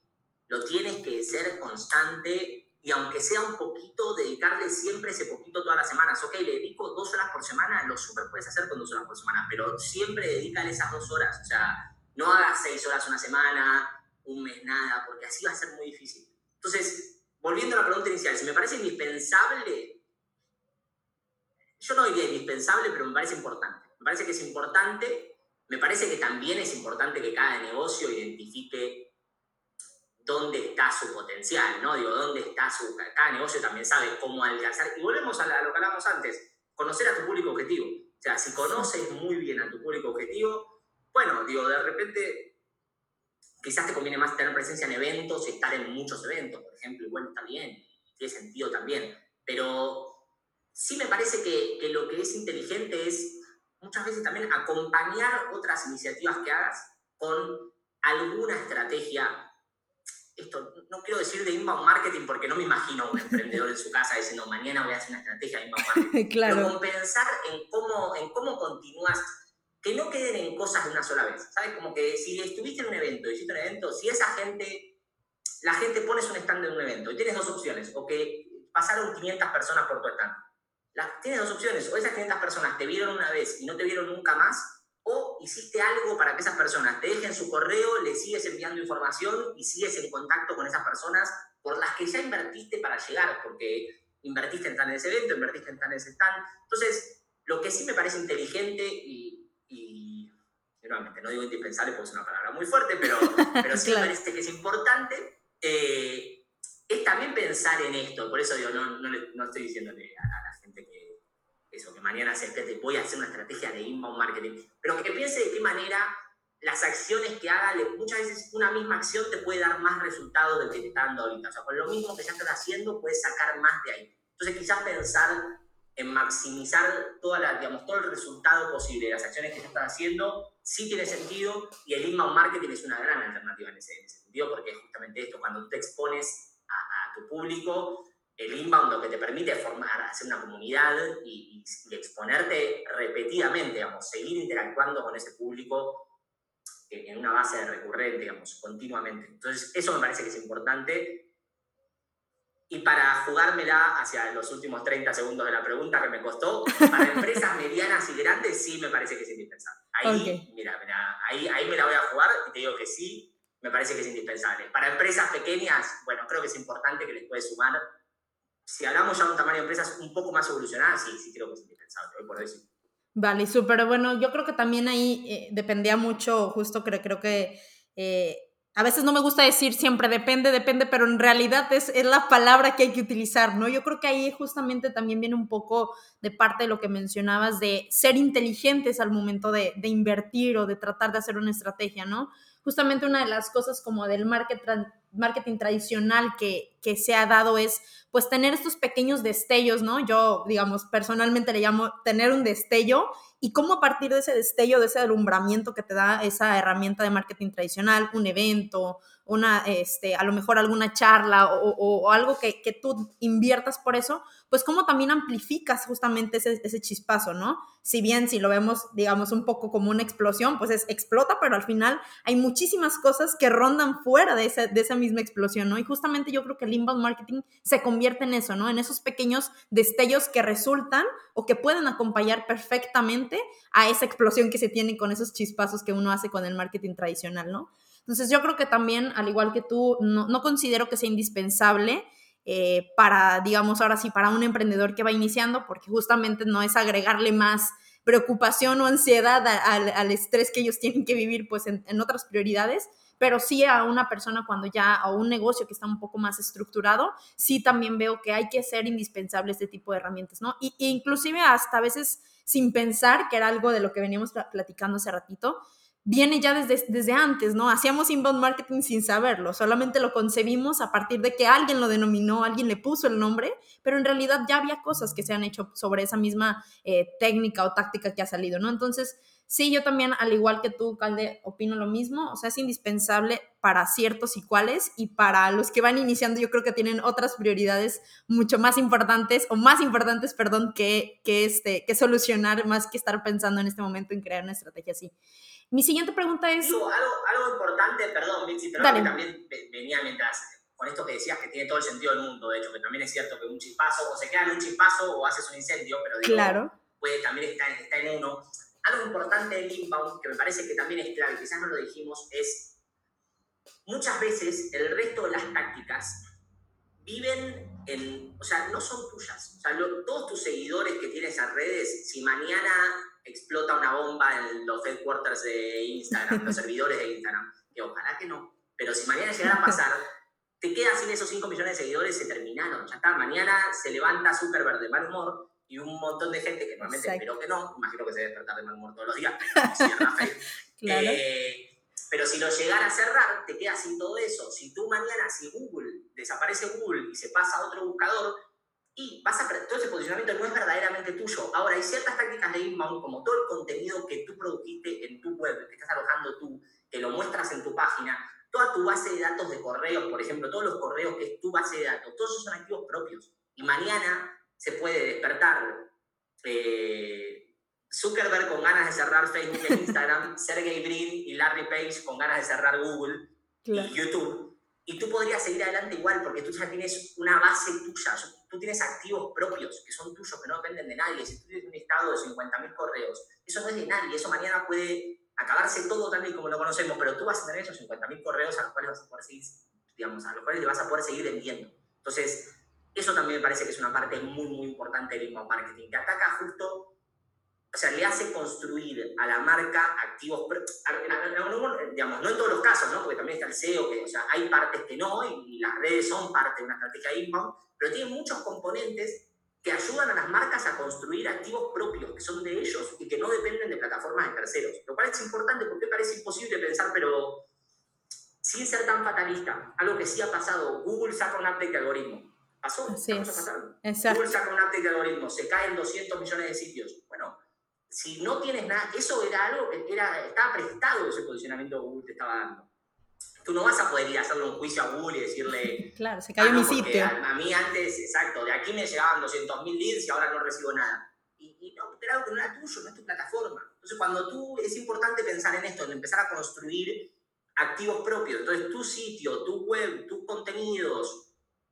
lo tienes que ser constante y aunque sea un poquito, dedicarle siempre ese poquito todas las semanas. Ok, le dedico dos horas por semana, lo súper puedes hacer con dos horas por semana, pero siempre dedícale esas dos horas. O sea, no hagas seis horas una semana, un mes nada, porque así va a ser muy difícil. Entonces, volviendo a la pregunta inicial, si me parece indispensable, yo no diría indispensable, pero me parece importante. Me parece que es importante, me parece que también es importante que cada negocio identifique dónde está su potencial, ¿no? Digo, dónde está su... Cada negocio también sabe cómo alcanzar. Y volvemos a, lo que hablamos antes, conocer a tu público objetivo. O sea, si conoces muy bien a tu público objetivo, bueno, digo, de repente quizás te conviene más tener presencia en eventos y estar en muchos eventos, por ejemplo, y bueno, está bien, tiene sentido también, pero sí me parece que, que lo que es inteligente es muchas veces también acompañar otras iniciativas que hagas con alguna estrategia. Esto no quiero decir de inbound marketing porque no me imagino a un emprendedor en su casa diciendo mañana voy a hacer una estrategia de inbound marketing. claro. Pero compensar en cómo, en cómo continúas que no queden en cosas de una sola vez. ¿Sabes? Como que si estuviste en un evento, hiciste un evento, si esa gente, la gente pones un stand en un evento y tienes dos opciones, o que pasaron 500 personas por tu stand, tienes dos opciones. O esas 500 personas te vieron una vez y no te vieron nunca más, o hiciste algo para que esas personas te dejen su correo, le sigues enviando información y sigues en contacto con esas personas por las que ya invertiste para llegar, porque invertiste en tal en ese evento, invertiste en tal en ese stand. Entonces, lo que sí me parece inteligente y nuevamente no digo indispensable porque es una palabra muy fuerte, pero, pero sí me parece que es importante, eh, es también pensar en esto. Por eso digo, no, no, no estoy diciéndole a, la gente que eso, que mañana se te voy a hacer una estrategia de inbound marketing, pero que piense de qué manera las acciones que haga, muchas veces una misma acción te puede dar más resultados del que te está dando ahorita. O sea, con lo mismo que ya estás haciendo, puedes sacar más de ahí. Entonces, quizás pensar en maximizar toda la, digamos, todo el resultado posible de las acciones que ya estás haciendo, sí tiene sentido y el inbound marketing es una gran alternativa en ese, sentido, porque justamente esto, cuando tú te expones a, tu público, el inbound lo que te permite es formar, hacer una comunidad y, exponerte repetidamente, digamos, seguir interactuando con ese público en una base recurrente, digamos, continuamente. Entonces, eso me parece que es importante. Y para jugármela hacia los últimos 30 segundos de la pregunta que me costó, para empresas medianas y grandes sí me parece que es indispensable. Ahí, mira, mira ahí, ahí me la voy a jugar y te digo que sí, me parece que es indispensable. Para empresas pequeñas, bueno, creo que es importante que les puede sumar. Si hablamos ya de un tamaño de empresas un poco más evolucionadas, sí, sí creo que es indispensable, hoy por decir. Vale, súper bueno. Yo creo que también ahí eh, dependía mucho, justo creo, creo que eh, a veces no me gusta decir siempre depende, depende, pero en realidad es, es, la palabra que hay que utilizar, ¿no? Yo creo que ahí justamente también viene un poco de parte de lo que mencionabas de ser inteligentes al momento de, de invertir o de tratar de hacer una estrategia, ¿no? Justamente una de las cosas como del market, marketing tradicional que, que se ha dado es pues tener estos pequeños destellos, ¿no? Yo, digamos, personalmente le llamo tener un destello y cómo a partir de ese destello, de ese alumbramiento que te da esa herramienta de marketing tradicional, un evento, una, este, a lo mejor alguna charla o, algo que, que, tú inviertas por eso, pues cómo también amplificas justamente ese, ese, chispazo, ¿no? Si bien si lo vemos, digamos, un poco como una explosión, pues es explota, pero al final hay muchísimas cosas que rondan fuera de esa, de esa misma explosión, ¿no? Y justamente yo creo que el inbound marketing se convierte en eso, ¿no? En esos pequeños destellos que resultan o que pueden acompañar perfectamente a esa explosión que se tiene con esos chispazos que uno hace con el marketing tradicional, ¿no? Entonces yo creo que también, al igual que tú, no, considero que sea indispensable eh, para, digamos, ahora sí, para un emprendedor que va iniciando, porque justamente no es agregarle más preocupación o ansiedad al, estrés que ellos tienen que vivir pues en, otras prioridades, pero sí a una persona cuando ya, a un negocio que está un poco más estructurado, sí también veo que hay que ser indispensable este tipo de herramientas, ¿no? Y, inclusive hasta a veces sin pensar, que era algo de lo que veníamos platicando hace ratito, viene ya desde, desde antes, ¿no? Hacíamos inbound marketing sin saberlo, solamente lo concebimos a partir de que alguien lo denominó, alguien le puso el nombre, pero en realidad ya había cosas que se han hecho sobre esa misma eh, técnica o táctica que ha salido, ¿no? Entonces, sí, yo también, al igual que tú, Calde, opino lo mismo, o sea, es indispensable para ciertos y cuales, y para los que van iniciando, yo creo que tienen otras prioridades mucho más importantes, o más importantes, perdón, que, que, este, que solucionar, más que estar pensando en este momento en crear una estrategia así. Mi siguiente pregunta es... algo, algo importante, perdón, Vinci, pero que también venía mientras, con esto que decías que tiene todo el sentido del mundo, de hecho, que también es cierto que un chispazo, o se queda en un chispazo o haces un incendio, pero digo, claro. puede también estar, está en uno. Algo importante del inbound, que me parece que también es clave, quizás no lo dijimos, es muchas veces el resto de las tácticas viven en, o sea, no son tuyas. O sea, todos tus seguidores que tienes en redes, si mañana explota una bomba en los headquarters de Instagram, los servidores de Instagram, que ojalá que no, pero si mañana llegara a pasar, te quedas sin esos 5 millones de seguidores, se terminaron, ya está, mañana se levanta Zuckerberg de mal humor y un montón de gente que normalmente espero que no, imagino que se debe despertar de mal humor todos los días, claro. eh, pero si lo llegara a cerrar, te quedas sin todo eso. Si tú mañana, si Google, desaparece Google y se pasa a otro buscador, y vas a todo ese posicionamiento no es verdaderamente tuyo. Ahora, hay ciertas tácticas de inbound, como todo el contenido que tú produjiste en tu web, que estás alojando tú, que lo muestras en tu página, toda tu base de datos de correos, por ejemplo, todos los correos que es tu base de datos, todos esos son activos propios. Y mañana se puede despertar eh, Zuckerberg con ganas de cerrar Facebook e Instagram, Sergey Brin y Larry Page con ganas de cerrar Google y YouTube. Y tú podrías seguir adelante igual, porque tú ya tienes una base tuya tú tienes activos propios que son tuyos, que no dependen de nadie. Si tú tienes un estado de 50.000 correos, eso no es de nadie, eso mañana puede acabarse todo tal y como lo conocemos, pero tú vas a tener esos 50.000 correos a los cuales vas a poder seguir, digamos, a los cuales le vas a poder seguir vendiendo. Entonces, eso también me parece que es una parte muy, muy importante del inbound marketing, que ataca justo o sea, le hace construir a la marca activos, digamos, no en todos los casos, ¿no? Porque también está el SEO, que, o sea, hay partes que no, y, las redes son parte de una estrategia inbound, pero tiene muchos componentes que ayudan a las marcas a construir activos propios, que son de ellos y que no dependen de plataformas de terceros. Lo cual es importante porque parece imposible pensar, pero sin ser tan fatalista, algo que sí ha pasado, Google saca un update de algoritmo. Pasó, sí, Google saca un update de algoritmo, se caen 200 millones de sitios. Bueno, si no tienes nada, eso era algo que era, estaba prestado ese posicionamiento que Google te estaba dando. Tú no vas a poder ir a hacerle un juicio a Google y decirle. Claro, se cayó ah, mi sitio. A, mí antes, exacto, de aquí me llegaban 200.000 leads y ahora no recibo nada. Y, y no, algo que no era tuyo, no es tu plataforma. Entonces, cuando tú, es importante pensar en esto, en empezar a construir activos propios. Entonces, tu sitio, tu web, tus contenidos,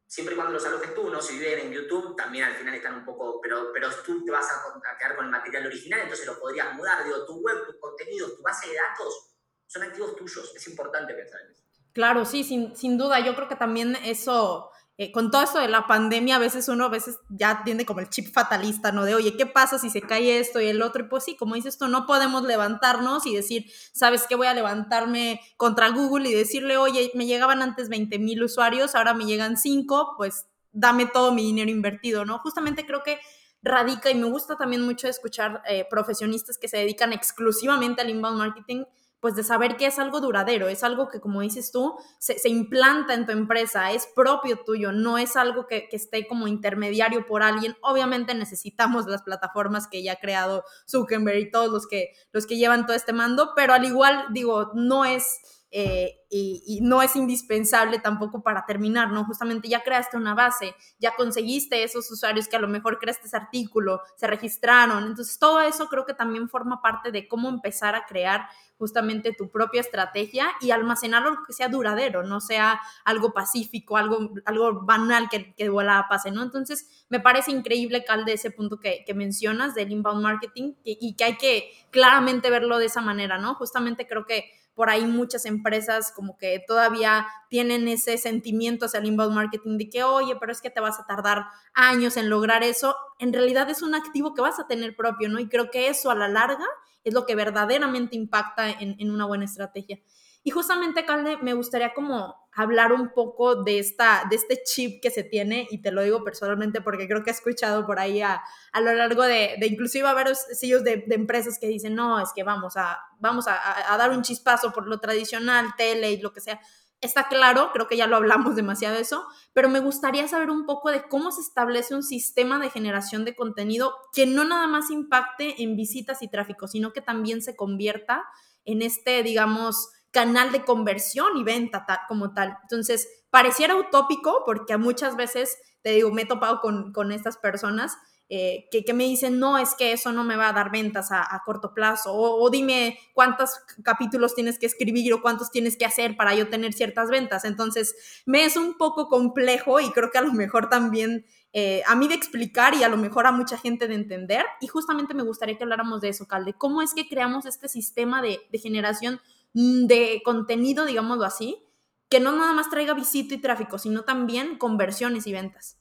siempre y cuando los alojes tú, ¿no? Si viven en YouTube, también al final están un poco, pero, pero tú te vas a, quedar con el material original, entonces lo podrías mudar. Digo, tu web, tus contenidos, tu base de datos son activos tuyos. Es importante pensar en eso. Claro, sí, sin, sin duda. Yo creo que también eso eh, con todo esto de la pandemia, a veces uno a veces ya tiene como el chip fatalista, ¿no? De, oye, ¿qué pasa si se cae esto y el otro? Y pues sí, como dices tú, no podemos levantarnos y decir, ¿sabes qué? Voy a levantarme contra Google y decirle, oye, me llegaban antes 20 mil usuarios, ahora me llegan 5, pues dame todo mi dinero invertido, ¿no? Justamente creo que radica y me gusta también mucho escuchar eh, profesionistas que se dedican exclusivamente al inbound marketing pues de saber que es algo duradero, es algo que como dices tú, se, implanta en tu empresa, es propio tuyo, no es algo que, esté como intermediario por alguien. Obviamente necesitamos las plataformas que ya ha creado Zuckerberg y todos los que, los que llevan todo este mando, pero al igual digo, no es... Eh, y, no es indispensable tampoco para terminar, ¿no? Justamente ya creaste una base, ya conseguiste esos usuarios que a lo mejor creaste ese artículo, se registraron, entonces todo eso creo que también forma parte de cómo empezar a crear justamente tu propia estrategia y almacenar algo que sea duradero, no sea algo pacífico, algo, algo banal que, que de pase, ¿no? Entonces, me parece increíble, Cal, de ese punto que, que mencionas del inbound marketing y que hay que claramente verlo de esa manera, ¿no? Justamente creo que por ahí muchas empresas como que todavía tienen ese sentimiento hacia el inbound marketing de que, oye, pero es que te vas a tardar años en lograr eso. En realidad es un activo que vas a tener propio, ¿no? Y creo que eso a la larga es lo que verdaderamente impacta en, una buena estrategia. Y justamente, Calde, me gustaría como hablar un poco de, esta, de este chip que se tiene, y te lo digo personalmente porque creo que he escuchado por ahí a, a lo largo de, de, inclusive a varios sellos de, empresas que dicen, no, es que vamos, a, vamos a, dar un chispazo por lo tradicional, tele y lo que sea. Está claro, creo que ya lo hablamos demasiado de eso, pero me gustaría saber un poco de cómo se establece un sistema de generación de contenido que no nada más impacte en visitas y tráfico, sino que también se convierta en este, digamos, canal de conversión y venta como tal. Entonces, pareciera utópico porque muchas veces, te digo, me he topado con, con estas personas eh, que, me dicen, no, es que eso no me va a dar ventas a, corto plazo, o, dime cuántos capítulos tienes que escribir o cuántos tienes que hacer para yo tener ciertas ventas. Entonces, me es un poco complejo y creo que a lo mejor también eh, a mí de explicar y a lo mejor a mucha gente de entender. Y justamente me gustaría que habláramos de eso, Calde. ¿Cómo es que creamos este sistema de, de generación de contenido, digámoslo así, que no nada más traiga visita y tráfico, sino también conversiones y ventas?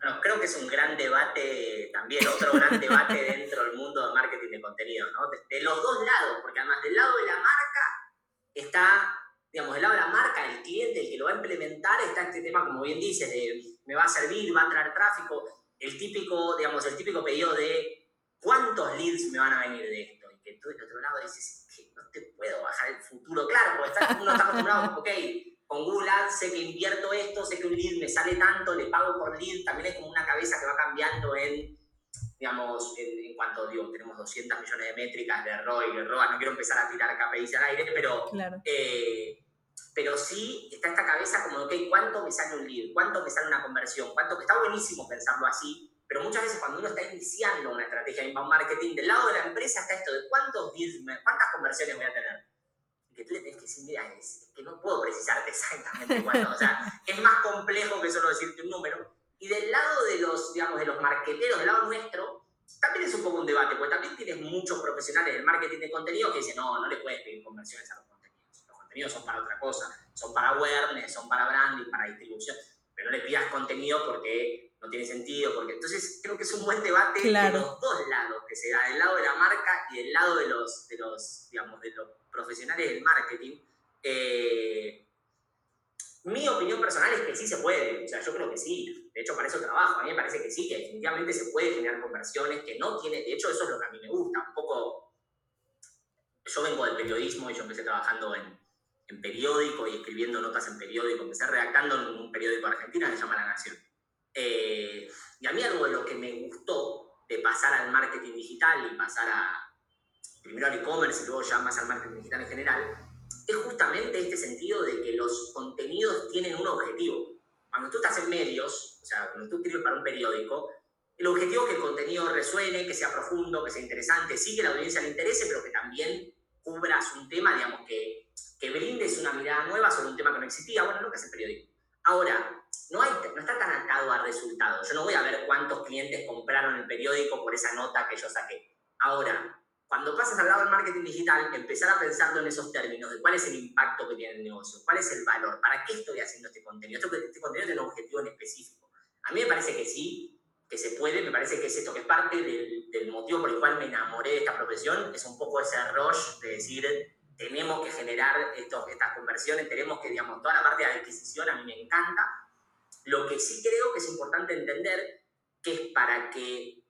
Bueno, creo que es un gran debate también, otro gran debate dentro del mundo del marketing de contenido, ¿no? De, los dos lados, porque además del lado de la marca está, digamos, del lado de la marca, el cliente, el que lo va a implementar, está este tema, como bien dices, de me va a servir, va a traer tráfico, el típico, digamos, el típico pedido de cuántos leads me van a venir de esto, y que tú del otro lado dices, te puedo bajar el futuro, claro, porque uno está acostumbrado, ok, con Google Ads sé que invierto esto, sé que un lead me sale tanto, le pago por lead, también es como una cabeza que va cambiando en, digamos, en, cuanto, digo, tenemos 200 millones de métricas de ROI, de ROA, no quiero empezar a tirar KPIs al aire, pero, eh, pero sí está esta cabeza como, ok, ¿cuánto me sale un lead? ¿Cuánto me sale una conversión? ¿Cuánto? Que está buenísimo pensarlo así, pero muchas veces cuando uno está iniciando una estrategia de inbound marketing, del lado de la empresa está esto de cuántos leads, cuántas conversiones voy a tener que tú le tenés que decir, mira, es que no puedo precisarte exactamente cuándo. O sea, es más complejo que solo decirte un número. Y del lado de los, digamos, de los marqueteros, del lado nuestro, también es un poco un debate, porque también tienes muchos profesionales del marketing de contenido que dicen, no, no le puedes pedir conversiones a los contenidos. Los contenidos son para otra cosa, son para awareness, son para branding, para distribución, pero no le pidas contenido porque no tiene sentido, porque entonces creo que es un buen debate claro. de los dos lados que se da, del lado de la marca y del lado de los, de los digamos, de los profesionales del marketing. Eh, mi opinión personal es que sí se puede, o sea, yo creo que sí, de hecho para eso trabajo, a mí me parece que sí, que definitivamente se puede generar conversiones, que no tiene, de hecho eso es lo que a mí me gusta, un poco, yo vengo del periodismo y yo empecé trabajando en, en periódico y escribiendo notas en periódico, empecé redactando en un periódico argentino que se llama La Nación. Eh, y a mí algo de lo que me gustó de pasar al marketing digital y pasar a, primero al e-commerce y luego ya más al marketing digital en general, es justamente este sentido de que los contenidos tienen un objetivo. Cuando tú estás en medios, o sea, cuando tú escribes para un periódico, el objetivo es que el contenido resuene, que sea profundo, que sea interesante, sí que la audiencia le interese, pero que también cubras un tema, digamos, que, que brindes una mirada nueva sobre un tema que no existía, bueno, lo que es el periódico. Ahora, no, hay, no está tan atado a resultados. Yo no voy a ver cuántos clientes compraron el periódico por esa nota que yo saqué. Ahora, cuando pasas al lado del marketing digital, empezar a pensar en esos términos de cuál es el impacto que tiene el negocio, cuál es el valor, para qué estoy haciendo este contenido. Este, este contenido tiene un objetivo en específico. A mí me parece que sí, que se puede, me parece que es esto, que es parte del, del motivo por el cual me enamoré de esta profesión, es un poco ese rush de decir, tenemos que generar estos, estas conversiones, tenemos que, digamos, toda la parte de adquisición a mí me encanta. Lo que sí creo que es importante entender que es para que,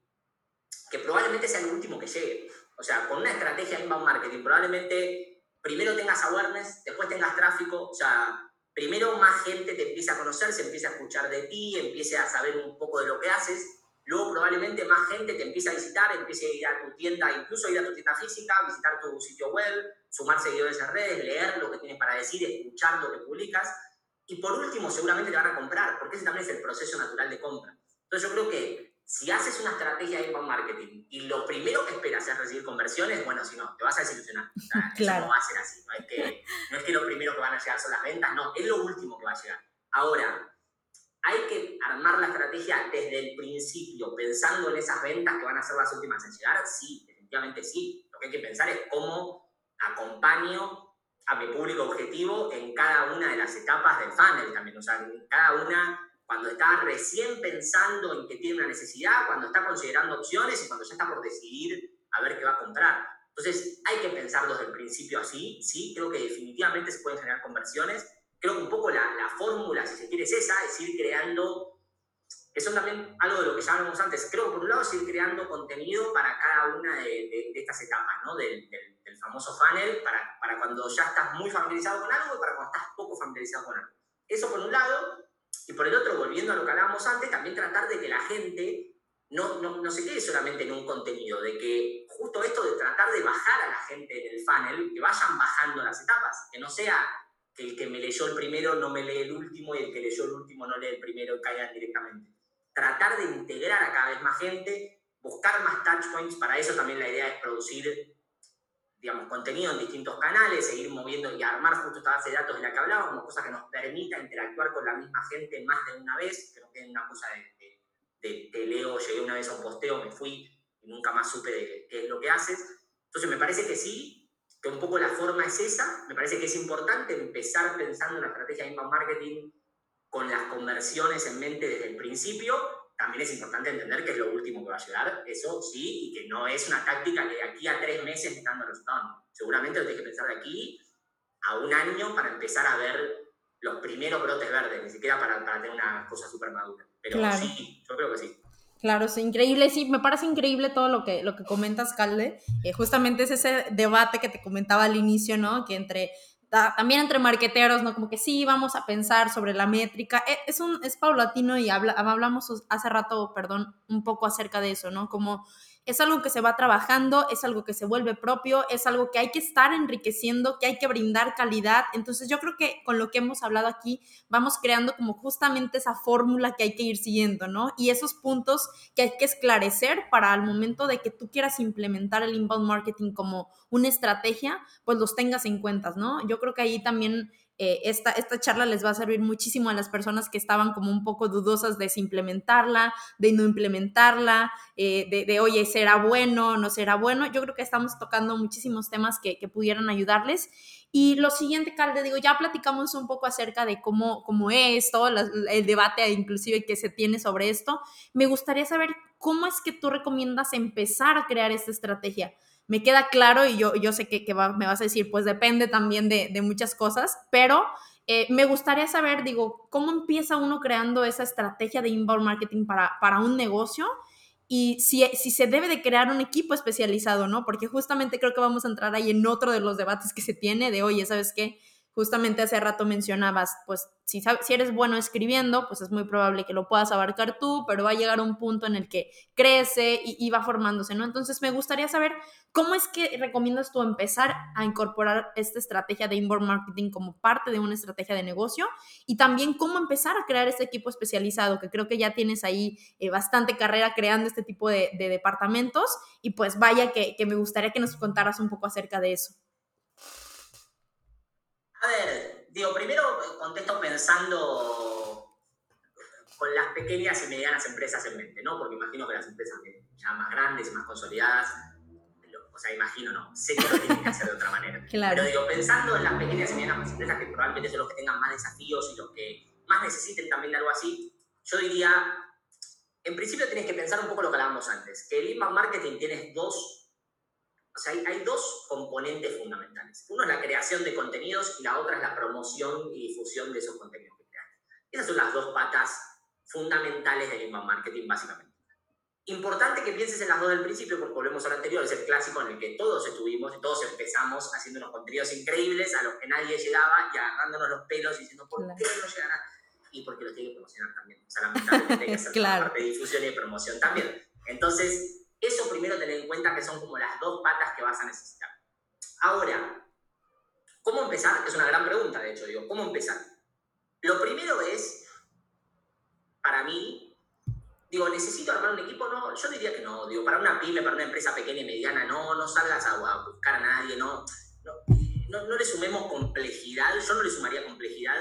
que probablemente sea el último que llegue. O sea, con una estrategia inbound marketing, probablemente primero tengas awareness, después tengas tráfico, o sea, primero más gente te empieza a conocer, se empieza a escuchar de ti, empiece a saber un poco de lo que haces, luego probablemente más gente te empieza a visitar, empiece a ir a tu tienda, incluso ir a tu tienda física, visitar tu sitio web, sumar seguidores en redes, leer lo que tienes para decir, escuchar lo que publicas, y por último seguramente te van a comprar, porque ese también es el proceso natural de compra. Entonces yo creo que si haces una estrategia de inbound marketing y lo primero que esperas es recibir conversiones, bueno, si no, te vas a desilusionar. O sea, claro. Eso no va a ser así. No es, que, no es que lo primero que van a llegar son las ventas, no, es lo último que va a llegar. Ahora, hay que armar la estrategia desde el principio, pensando en esas ventas que van a ser las últimas en llegar. Sí, definitivamente sí. Lo que hay que pensar es cómo acompaño a mi público objetivo en cada una de las etapas del funnel también. O sea, en cada una cuando está recién pensando en que tiene una necesidad, cuando está considerando opciones y cuando ya está por decidir a ver qué va a comprar. Entonces, hay que pensar desde el principio así, sí, creo que definitivamente se pueden generar conversiones. Creo que un poco la, la fórmula, si se quiere, es esa, es ir creando, que son también algo de lo que ya hablamos antes, creo que por un lado es ir creando contenido para cada una de, de, de estas etapas, ¿no? Del, del, del, famoso funnel, para, para cuando ya estás muy familiarizado con algo y para cuando estás poco familiarizado con algo. Eso por un lado, y por el otro, volviendo a lo que hablábamos antes, también tratar de que la gente no, no, no, se quede solamente en un contenido, de que justo esto de tratar de bajar a la gente en el funnel, que vayan bajando las etapas, que no sea que el que me leyó el primero no me lee el último y el que leyó el último no lee el primero y caigan directamente. Tratar de integrar a cada vez más gente, buscar más touch points, para eso también la idea es producir digamos, contenido en distintos canales, seguir moviendo y armar justo esta de datos de la que hablábamos, cosa que nos permita interactuar con la misma gente más de una vez, que no quede una cosa de, de, de, te leo, llegué una vez a un posteo, me fui y nunca más supe de qué es lo que haces. Entonces me parece que sí, que un poco la forma es esa, me parece que es importante empezar pensando en la estrategia de inbound marketing con las conversiones en mente desde el principio, también es importante entender que es lo último que va a llegar, eso sí, y que no es una táctica que de aquí a tres meses está dando resultados. Seguramente lo tienes que pensar de aquí a un año para empezar a ver los primeros brotes verdes, ni siquiera para, para tener una cosa súper madura. Pero claro. sí, yo creo que sí. Claro, es increíble, sí, me parece increíble todo lo que, lo que comentas, Calde. Eh, justamente es ese debate que te comentaba al inicio, ¿no? Que entre también entre marqueteros, ¿no? Como que sí, vamos a pensar sobre la métrica. E, es, un, es paulatino y habla, hablamos hace rato, perdón, un poco acerca de eso, ¿no? Como es algo que se va trabajando, es algo que se vuelve propio, es algo que hay que estar enriqueciendo, que hay que brindar calidad. Entonces yo creo que con lo que hemos hablado aquí vamos creando como justamente esa fórmula que hay que ir siguiendo, ¿no? Y esos puntos que hay que esclarecer para al momento de que tú quieras implementar el inbound marketing como una estrategia, pues los tengas en cuenta, ¿no? Yo creo que ahí también eh, esta, esta charla les va a servir muchísimo a las personas que estaban como un poco dudosas de si implementarla, de no implementarla, eh, de, de, oye, ¿será bueno, no será bueno? Yo creo que estamos tocando muchísimos temas que, que pudieran ayudarles. Y lo siguiente, Calde, digo, ya platicamos un poco acerca de cómo, cómo es todo el debate inclusive que se tiene sobre esto. Me gustaría saber cómo es que tú recomiendas empezar a crear esta estrategia me queda claro y yo, yo sé que, que me vas a decir, pues depende también de, de muchas cosas, pero eh, me gustaría saber, digo, ¿cómo empieza uno creando esa estrategia de inbound marketing para, para un negocio? Y si, si, se debe de crear un equipo especializado, ¿no? Porque justamente creo que vamos a entrar ahí en otro de los debates que se tiene de, oye, ¿sabes qué? Justamente hace rato mencionabas, pues si, si eres bueno escribiendo, pues es muy probable que lo puedas abarcar tú, pero va a llegar un punto en el que crece y, va formándose, ¿no? Entonces me gustaría saber cómo es que recomiendas tú empezar a incorporar esta estrategia de inbound marketing como parte de una estrategia de negocio y también cómo empezar a crear este equipo especializado, que creo que ya tienes ahí eh, bastante carrera creando este tipo de, departamentos y pues vaya que me gustaría que nos contaras un poco acerca de eso. A ver, digo, primero contesto pensando con las pequeñas y medianas empresas en mente, ¿no? Porque imagino que las empresas ya más grandes y más consolidadas, o sea, imagino, no, sé que lo tienen que hacer de otra manera. Claro. Pero digo, pensando en las pequeñas y medianas empresas que probablemente son los que tengan más desafíos y los que más necesiten también de algo así, yo diría, en principio tienes que pensar un poco lo que hablábamos antes, que el inbound marketing tienes dos o sea, hay, dos componentes fundamentales. Uno es la creación de contenidos y la otra es la promoción y difusión de esos contenidos que creas. Esas son las dos patas fundamentales del inbound marketing, básicamente. Importante que pienses en las dos del principio, porque volvemos al anterior, es el clásico en el que todos estuvimos y todos empezamos haciendo unos contenidos increíbles a los que nadie llegaba y agarrándonos los pelos y diciendo, ¿por qué no llegan Y porque los tiene que promocionar también. O sea, lamentablemente hay que hacer claro. parte de difusión y de promoción también. Entonces, eso primero tener en cuenta que son como las dos patas que vas a necesitar. Ahora, ¿cómo empezar? Es una gran pregunta, de hecho, digo, ¿cómo empezar? Lo primero es, para mí, digo, ¿necesito armar un equipo? No, yo diría que no, digo, para una pyme, para una empresa pequeña y mediana, no, no salgas a, buscar a nadie, no, no, no le sumemos complejidad, yo no le sumaría complejidad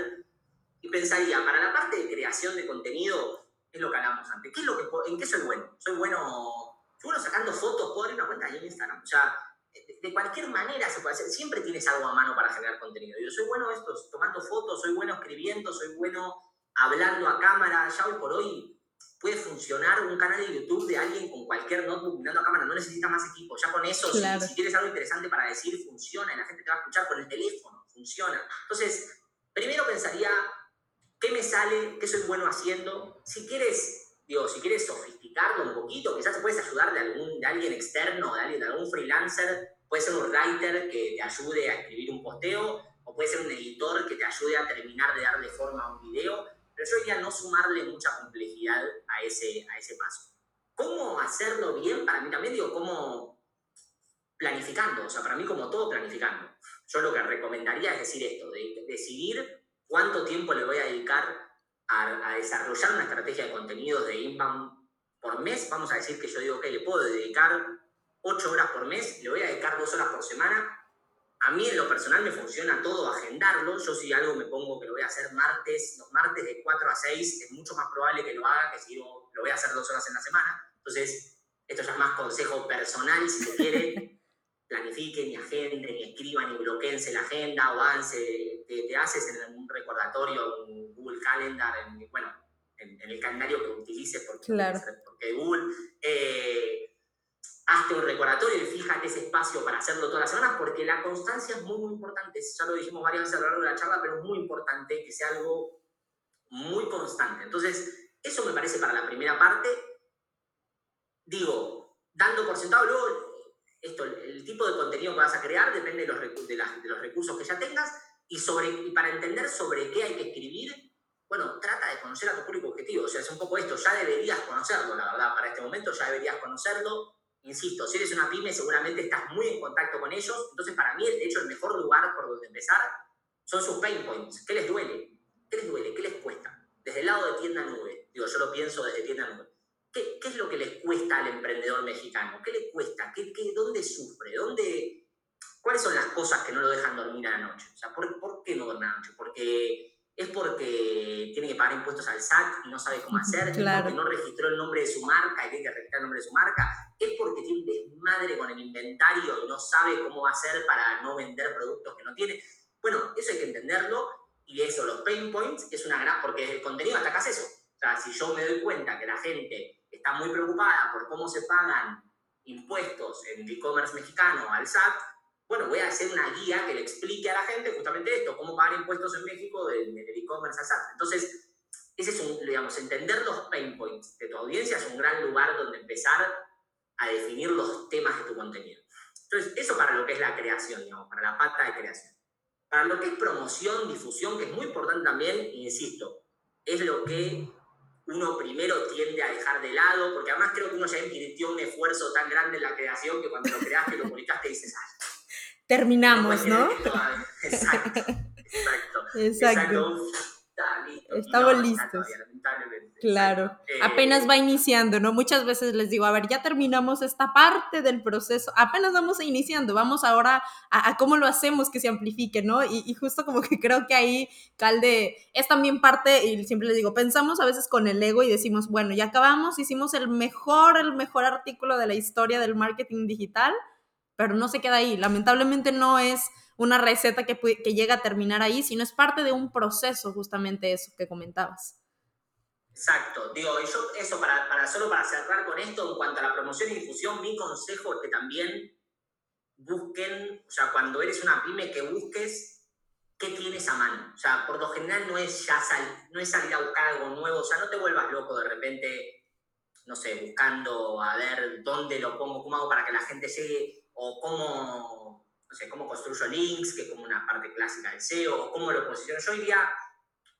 y pensaría, para la parte de creación de contenido, es lo que hablamos antes, ¿qué es lo que, ¿en qué soy bueno? Soy bueno bueno sacando fotos, puedo abrir una cuenta ahí en Instagram. O sea, de cualquier manera se puede hacer. Siempre tienes algo a mano para generar contenido. Yo soy bueno esto, tomando fotos, soy bueno escribiendo, soy bueno hablando a cámara. Ya hoy por hoy puede funcionar un canal de YouTube de alguien con cualquier notebook mirando a cámara. No necesita más equipo. Ya con eso, si, si, tienes algo interesante para decir, funciona y la gente te va a escuchar con el teléfono. Funciona. Entonces, primero pensaría, ¿qué me sale? ¿Qué soy bueno haciendo? Si quieres digo, si quieres sofisticarlo un poquito, quizás puedes ayudar de, algún, de alguien externo, de, alguien, de algún freelancer, puede ser un writer que te ayude a escribir un posteo, o puede ser un editor que te ayude a terminar de darle forma a un video, pero yo diría no sumarle mucha complejidad a ese, a ese paso. ¿Cómo hacerlo bien? Para mí también digo, ¿cómo planificando? O sea, para mí como todo planificando. Yo lo que recomendaría es decir esto, de decidir cuánto tiempo le voy a dedicar a, desarrollar una estrategia de contenidos de inbound por mes, vamos a decir que yo digo que le puedo dedicar 8 horas por mes, le voy a dedicar 2 horas por semana. A mí en lo personal me funciona todo agendarlo. Yo si algo me pongo que lo voy a hacer martes, los martes de 4 a 6, es mucho más probable que lo haga que si digo lo voy a hacer 2 horas en la semana. Entonces, esto ya es más consejo personal, si se quiere. planifiquen y agenden y escriban y bloqueense la agenda o háganse, te, haces en un recordatorio, en Google Calendar, en, bueno, en, el calendario que utilices porque, porque Google, eh, hazte un recordatorio y fíjate ese espacio para hacerlo todas las semanas porque la constancia es muy, muy importante. Ya lo dijimos varias veces a lo largo de la charla, pero es muy importante que sea algo muy constante. Entonces, eso me parece para la primera parte. Digo, dando por sentado, luego esto, el tipo de contenido que vas a crear depende de los, de, los recursos que ya tengas y, sobre, y para entender sobre qué hay que escribir, bueno, trata de conocer a tu público objetivo. O sea, es un poco esto, ya deberías conocerlo, la verdad, para este momento ya deberías conocerlo. insisto, si eres una pyme seguramente estás muy en contacto con ellos, entonces para mí, de hecho, el mejor lugar por donde empezar son sus pain points. ¿Qué les duele? ¿Qué les duele? ¿Qué les cuesta? Desde el lado de tienda nube, digo, yo lo pienso desde tienda nube. ¿Qué, qué es lo que les cuesta al emprendedor mexicano? ¿Qué le cuesta? ¿Qué, qué, ¿Dónde sufre? ¿Dónde, ¿Cuáles son las cosas que no lo dejan dormir a la noche? O sea, ¿por, ¿por qué no duerme a la noche? Porque es porque tiene que pagar impuestos al SAT y no sabe cómo hacer, claro. es porque no registró el nombre de su marca y tiene que registrar el nombre de su marca, es porque tiene un desmadre con el inventario y no sabe cómo hacer para no vender productos que no tiene. Bueno, eso hay que entenderlo y eso, los pain points, es una gran, porque el contenido hasta acá es eso. O sea, si yo me doy cuenta que la gente está muy preocupada por cómo se pagan impuestos en el e-commerce mexicano al SAT, bueno, voy a hacer una guía que le explique a la gente justamente esto, cómo pagar impuestos en México del e-commerce al SAT. Entonces, ese es un, digamos, entender los pain points de tu audiencia es un gran lugar donde empezar a definir los temas de tu contenido. Entonces, eso para lo que es la creación, digamos, para la pata de creación. Para lo que es promoción, difusión, que es muy importante también, insisto, es lo que uno primero tiende a dejar de lado, porque además creo que uno ya invirtió un esfuerzo tan grande en la creación que cuando lo creaste, lo publicaste, dices, ah, terminamos, ¿no? Exacto, exacto. Exacto. Estamos listos. Claro, eh, apenas va iniciando, ¿no? Muchas veces les digo, a ver, ya terminamos esta parte del proceso, apenas vamos iniciando, vamos ahora a, cómo lo hacemos que se amplifique, ¿no? Y, y, justo como que creo que ahí, Calde, es también parte, y siempre les digo, pensamos a veces con el ego y decimos, bueno, ya acabamos, hicimos el mejor, el mejor artículo de la historia del marketing digital, pero no se queda ahí. Lamentablemente no es una receta que, que llega a terminar ahí, sino es parte de un proceso, justamente eso que comentabas. Exacto, digo, yo eso para, para, solo para cerrar con esto, en cuanto a la promoción y difusión, mi consejo es que también busquen, o sea, cuando eres una pyme, que busques qué tienes a mano. O sea, por lo general no es ya no es salir a buscar algo nuevo, o sea, no te vuelvas loco de repente, no sé, buscando a ver dónde lo pongo, cómo hago para que la gente llegue o cómo, no sé, cómo construyo links, que es como una parte clásica del SEO, cómo lo posiciono. Yo diría,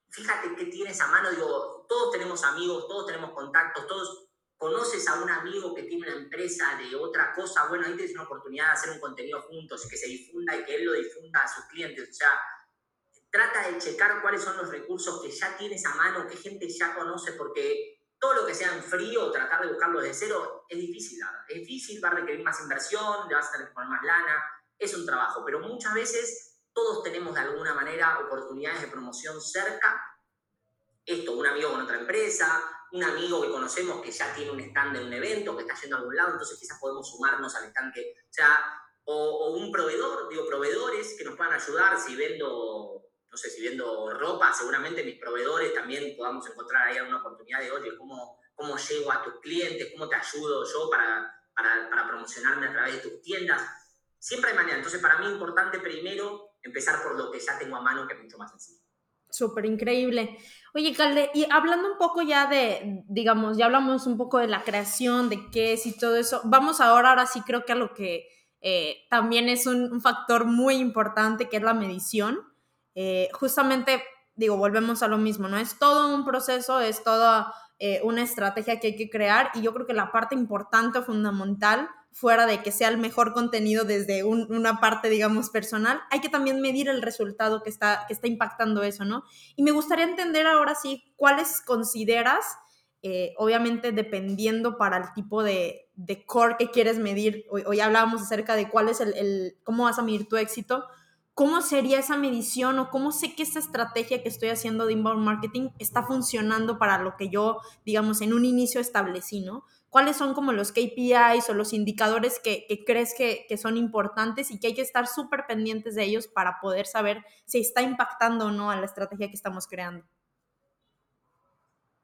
fíjate qué tienes a mano, digo, todos tenemos amigos, todos tenemos contactos, todos conoces a un amigo que tiene una empresa de otra cosa, bueno, ahí tienes una oportunidad de hacer un contenido juntos y que se difunda y que él lo difunda a sus clientes. O sea, trata de checar cuáles son los recursos que ya tienes a mano, qué gente ya conoce, porque todo lo que sea en frío, tratar de buscarlo desde cero, es difícil, Es difícil, va a requerir más inversión, le vas a tener que poner más lana, es un trabajo, pero muchas veces todos tenemos de alguna manera oportunidades de promoción cerca. Esto, un amigo con otra empresa, un amigo que conocemos que ya tiene un stand de un evento, que está yendo a algún lado, entonces quizás podemos sumarnos al stand que, o sea, o, o un proveedor, digo, proveedores que nos puedan ayudar si vendo no sé, si viendo ropa, seguramente mis proveedores también podamos encontrar ahí alguna oportunidad de, oye, ¿cómo, cómo llego a tus clientes? ¿Cómo te ayudo yo para, para, para promocionarme a través de tus tiendas? Siempre hay manera. Entonces, para mí es importante primero empezar por lo que ya tengo a mano, que es mucho más sencillo. Súper increíble. Oye, Calde, y hablando un poco ya de, digamos, ya hablamos un poco de la creación, de qué es y todo eso, vamos ahora, ahora sí creo que a lo que eh, también es un, un, factor muy importante, que es la medición. Eh, justamente, digo, volvemos a lo mismo, ¿no? Es todo un proceso, es toda eh, una estrategia que hay que crear y yo creo que la parte importante, fundamental, fuera de que sea el mejor contenido desde una parte, digamos, personal, hay que también medir el resultado que está, que está impactando eso, ¿no? Y me gustaría entender ahora sí cuáles consideras, eh, obviamente dependiendo para el tipo de, de core que quieres medir, hoy, hablábamos acerca de cuál es el, cómo vas a medir tu éxito, ¿Cómo sería esa medición o cómo sé que esta estrategia que estoy haciendo de inbound marketing está funcionando para lo que yo, digamos, en un inicio establecí, ¿no? ¿Cuáles son como los KPIs o los indicadores que, crees que, son importantes y que hay que estar súper pendientes de ellos para poder saber si está impactando o no a la estrategia que estamos creando?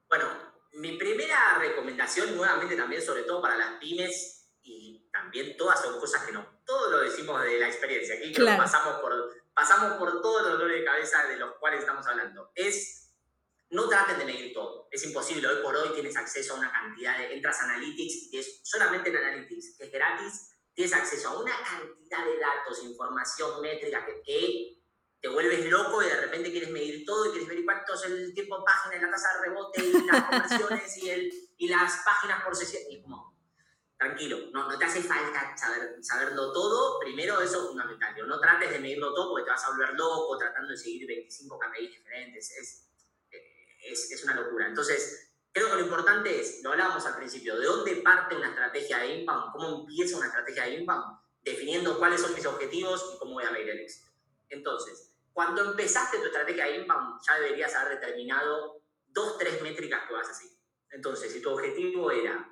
Bueno, mi primera recomendación, nuevamente también, sobre todo para las pymes y también todas son cosas que no, todo lo decimos de la experiencia, aquí pasamos por, pasamos por todos los dolores de cabeza de los cuales estamos hablando. Es, no traten de medir todo, es imposible, hoy por hoy tienes acceso a una cantidad de, entras a Analytics y es solamente en Analytics, que es gratis, tienes acceso a una cantidad de datos, información métrica que, que te vuelves loco y de repente quieres medir todo y quieres ver cuánto es el tiempo en página y la tasa de rebote y las conversiones y, el, y las páginas por sesión. Y como, tranquilo, no, no te hace falta saber, saberlo todo, primero eso es fundamental, no trates de medirlo todo porque te vas a volver loco tratando de seguir 25 KPIs diferentes, es, es, es una locura. Entonces, creo que lo importante es, lo hablábamos al principio, de dónde parte una estrategia de inbound, cómo empieza una estrategia de inbound, definiendo cuáles son mis objetivos y cómo voy a medir el éxito. Entonces, cuando empezaste tu estrategia de inbound, ya deberías haber determinado dos, tres métricas que vas a seguir. Entonces, si tu objetivo era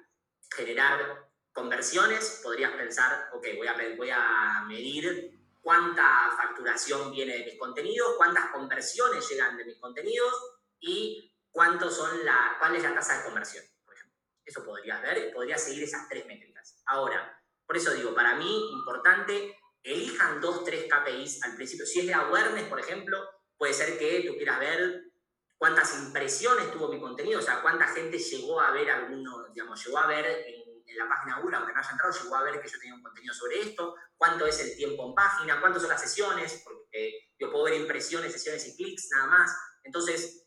generar conversiones, podrías pensar, ok, voy a, voy a medir cuánta facturación viene de mis contenidos, cuántas conversiones llegan de mis contenidos y cuántos son la, cuál es la tasa de conversión, por ejemplo. Eso podrías ver, podrías seguir esas tres métricas. Ahora, por eso digo, para mí, importante, elijan dos, tres KPIs al principio. Si es de awareness, por ejemplo, puede ser que tú quieras ver cuántas impresiones tuvo mi contenido, o sea, cuánta gente llegó a ver alguno, digamos, llegó a ver en, la página web, aunque no haya entrado, llegó a ver que yo tenía un contenido sobre esto, cuánto es el tiempo en página, cuántas son las sesiones, porque yo puedo ver impresiones, sesiones y clics nada más. Entonces,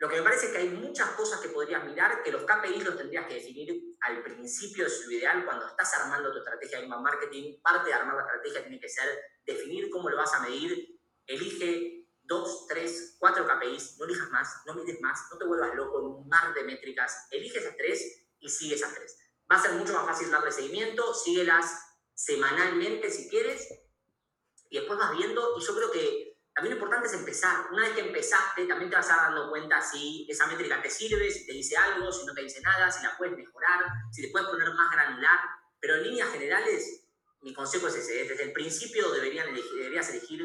lo que me parece es que hay muchas cosas que podrías mirar, que los KPIs los tendrías que definir al principio de su ideal, cuando estás armando tu estrategia de inbound marketing. Parte de armar la estrategia tiene que ser definir cómo lo vas a medir. Elige dos, tres, cuatro KPIs, no elijas más, no mides más, no te vuelvas loco en un mar de métricas. Elige esas tres y sigue esas tres. Va a ser mucho más fácil darle seguimiento, síguelas semanalmente si quieres, y después vas viendo, y yo creo que también lo importante es empezar. Una vez que empezaste, también te vas a dando cuenta si esa métrica te sirve, si te dice algo, si no te dice nada, si la puedes mejorar, si te puedes poner más granular. Pero en líneas generales, mi consejo es ese. Desde el principio deberían deberías elegir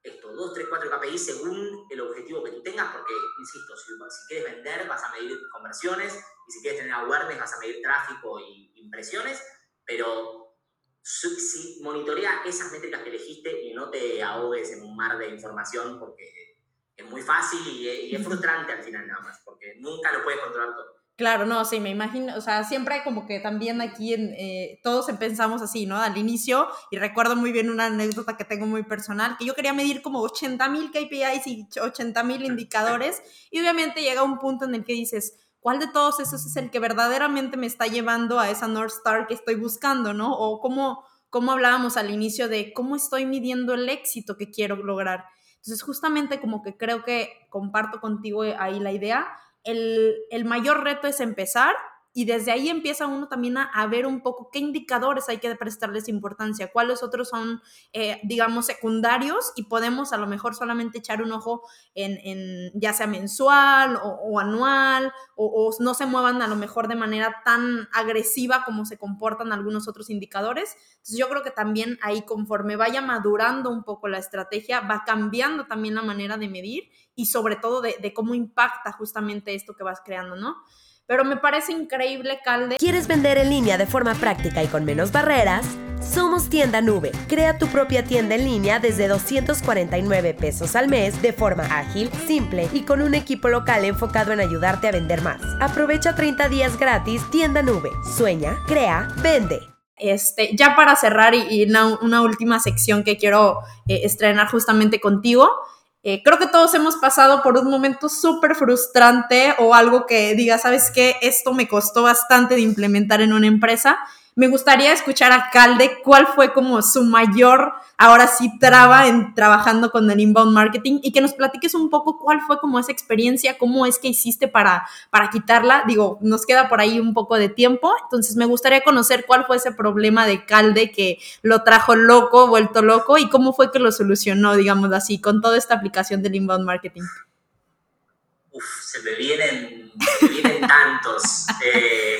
esto, dos, tres, cuatro KPIs según el objetivo que tú tengas, porque, insisto, si, si, quieres vender vas a medir conversiones y si quieres tener awareness vas a medir tráfico y impresiones, pero si, monitorea esas métricas que elegiste y no te ahogues en un mar de información porque es muy fácil y es frustrante al final nada más, porque nunca lo puedes controlar todo. Claro, no, sí, me imagino, o sea, siempre como que también aquí en, eh, todos pensamos así, ¿no? Al inicio, y recuerdo muy bien una anécdota que tengo muy personal, que yo quería medir como 80 mil KPIs y 80 mil indicadores, y obviamente llega un punto en el que dices, ¿cuál de todos esos es el que verdaderamente me está llevando a esa North Star que estoy buscando, ¿no? O cómo, cómo hablábamos al inicio de cómo estoy midiendo el éxito que quiero lograr. Entonces, justamente como que creo que comparto contigo ahí la idea el, mayor reto es empezar y desde ahí empieza uno también a, ver un poco qué indicadores hay que prestarles importancia, cuáles otros son, eh, digamos, secundarios y podemos a lo mejor solamente echar un ojo en, ya sea mensual o, anual o, no se muevan a lo mejor de manera tan agresiva como se comportan algunos otros indicadores. Entonces yo creo que también ahí conforme vaya madurando un poco la estrategia, va cambiando también la manera de medir y sobre todo de, de cómo impacta justamente esto que vas creando, ¿no? Pero me parece increíble, Calde. ¿Quieres vender en línea de forma práctica y con menos barreras? Somos Tienda Nube. Crea tu propia tienda en línea desde 249 pesos al mes de forma ágil, simple y con un equipo local enfocado en ayudarte a vender más. Aprovecha 30 días gratis Tienda Nube. Sueña, crea, vende. Este, ya para cerrar y, una, última sección que quiero eh, estrenar justamente contigo, eh, creo que todos hemos pasado por un momento súper frustrante o algo que diga, ¿sabes qué? Esto me costó bastante de implementar en una empresa me gustaría escuchar a Calde cuál fue como su mayor, ahora sí, traba en trabajando con el inbound marketing y que nos platiques un poco cuál fue como esa experiencia, cómo es que hiciste para, para quitarla. Digo, nos queda por ahí un poco de tiempo, entonces me gustaría conocer cuál fue ese problema de Calde que lo trajo loco, vuelto loco y cómo fue que lo solucionó, digamos así, con toda esta aplicación del inbound marketing. Uf, se me vienen, se me vienen tantos. Eh,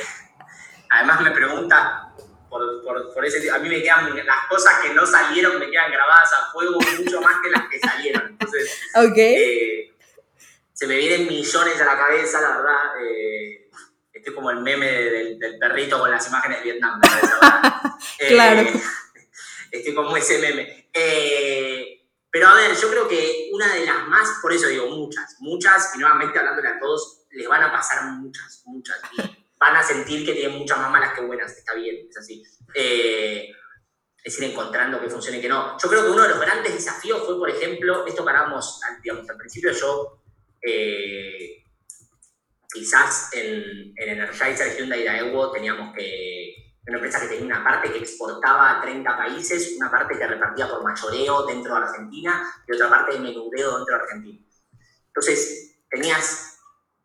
además me pregunta por, por, ese A mí me quedan las cosas que no salieron, me quedan grabadas a fuego mucho más que las que salieron. Entonces, eh, se me vienen millones a la cabeza, la verdad. Eh, estoy como el meme del, perrito con las imágenes de Vietnam. claro. Eh, estoy como ese meme. pero a ver, yo creo que una de las más, por eso digo muchas, muchas, y nuevamente hablándole a todos, les van a pasar muchas, muchas van a sentir que tienen muchas más malas que buenas, está bien, es así. Eh, es ir encontrando que funcione y que no. Yo creo que uno de los grandes desafíos fue, por ejemplo, esto hablamos, digamos, al principio yo, eh, quizás en, en Energizer, Hyundai Daewoo teníamos que, una empresa que tenía una parte que exportaba a 30 países, una parte que repartía por mayoreo dentro de Argentina y otra parte de menudeo dentro de Argentina. Entonces, tenías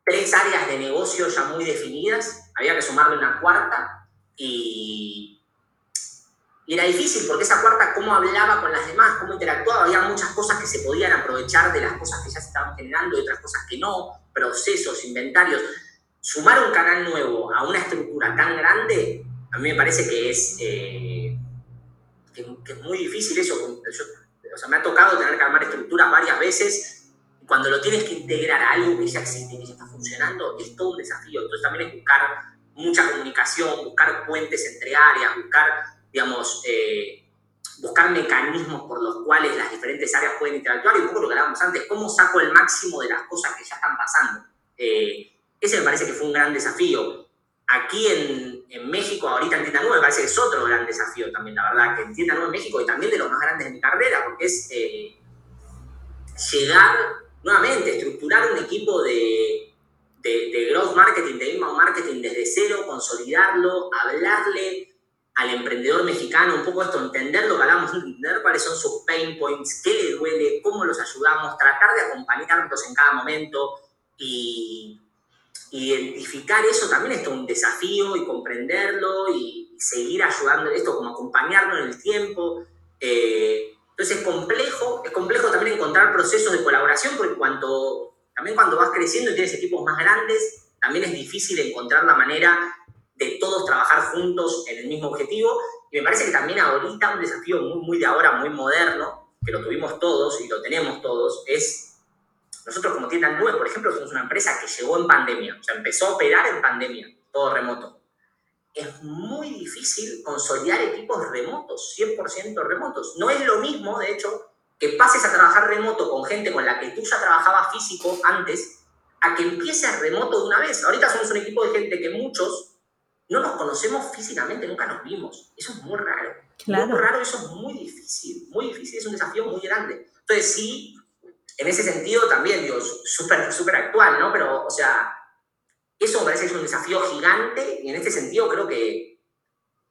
tres áreas de negocio ya muy definidas, había que sumarle una cuarta y, era difícil porque esa cuarta, cómo hablaba con las demás, cómo interactuaba, había muchas cosas que se podían aprovechar de las cosas que ya se estaban generando y otras cosas que no, procesos, inventarios. Sumar un canal nuevo a una estructura tan grande a mí me parece que es, eh, que, es muy difícil eso. o sea, me ha tocado tener que armar estructuras varias veces. Cuando lo tienes que integrar a algo que ya existe, que ya está funcionando, es todo un desafío. Entonces también es buscar mucha comunicación, buscar puentes entre áreas, buscar, digamos, eh, buscar mecanismos por los cuales las diferentes áreas pueden interactuar y un poco lo que hablábamos antes, cómo saco el máximo de las cosas que ya están pasando. Eh, ese me parece que fue un gran desafío. Aquí en, México, ahorita en Tienda 9, me parece que es otro gran desafío también, la verdad, que en Tienda 9 en México y también de los más grandes de mi carrera, porque es eh, llegar nuevamente, estructurar un equipo de, de, growth marketing, de inbound marketing desde cero, consolidarlo, hablarle al emprendedor mexicano, un poco esto, entender lo que hablamos, entender cuáles son sus pain points, qué le duele, cómo los ayudamos, tratar de acompañarlos en cada momento y identificar eso también es un desafío y comprenderlo y, seguir ayudando esto, como acompañarlo en el tiempo. Eh, entonces es complejo, es complejo también encontrar procesos de colaboración porque cuando, también cuando vas creciendo y tienes equipos más grandes, también es difícil encontrar la manera de todos trabajar juntos en el mismo objetivo. Y me parece que también ahorita un desafío muy, muy de ahora, muy moderno, que lo tuvimos todos y lo tenemos todos, es nosotros como Tienda 9, por ejemplo, somos una empresa que llegó en pandemia, o sea, empezó a operar en pandemia, todo remoto. Es muy difícil consolidar equipos remotos, 100% remotos. No es lo mismo, de hecho, que pases a trabajar remoto con gente con la que tú ya trabajabas físico antes, a que empieces remoto de una vez. Ahorita somos un equipo de gente que muchos no nos conocemos físicamente, nunca nos vimos. Eso es muy raro. Claro. Muy raro, eso es muy difícil, muy difícil, es un desafío muy grande. Entonces sí, en ese sentido también, digo, súper super actual, ¿no? Pero, o sea, eso me parece que es un desafío gigante y en este sentido creo que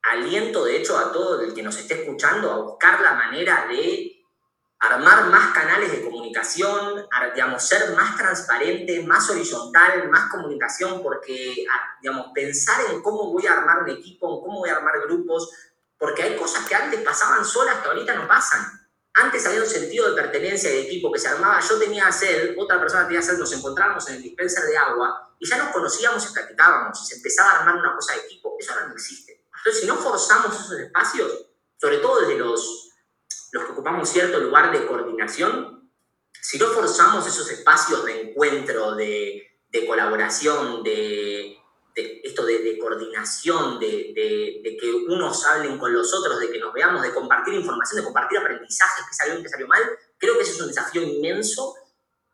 aliento, de hecho, a todo el que nos esté escuchando a buscar la manera de armar más canales de comunicación, digamos, ser más transparente, más horizontal, más comunicación, porque, digamos, pensar en cómo voy a armar un equipo, en cómo voy a armar grupos, porque hay cosas que antes pasaban solas que ahorita no pasan. Antes había un sentido de pertenencia de equipo que se armaba, yo tenía sed, otra persona tenía sed, nos encontrábamos en el dispenser de agua y ya nos conocíamos y platicábamos y se empezaba a armar una cosa de equipo. Eso ahora no existe. Entonces, si no forzamos esos espacios, sobre todo desde los, los que ocupamos cierto lugar de coordinación, si no forzamos esos espacios de encuentro, de, de colaboración, de, esto de, coordinación, de, que unos hablen con los otros, de que nos veamos, de compartir información, de compartir aprendizajes, que salió bien, que salió mal, creo que ese es un desafío inmenso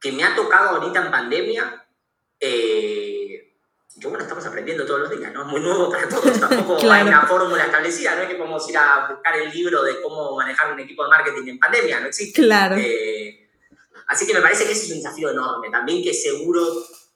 que me ha tocado ahorita en pandemia. Eh, que bueno, estamos aprendiendo todos los días, ¿no? Es muy nuevo para todos, tampoco hay una fórmula establecida, no es que podemos ir a buscar el libro de cómo manejar un equipo de marketing en pandemia, no existe. Claro. Eh, así que me parece que ese es un desafío enorme, también que seguro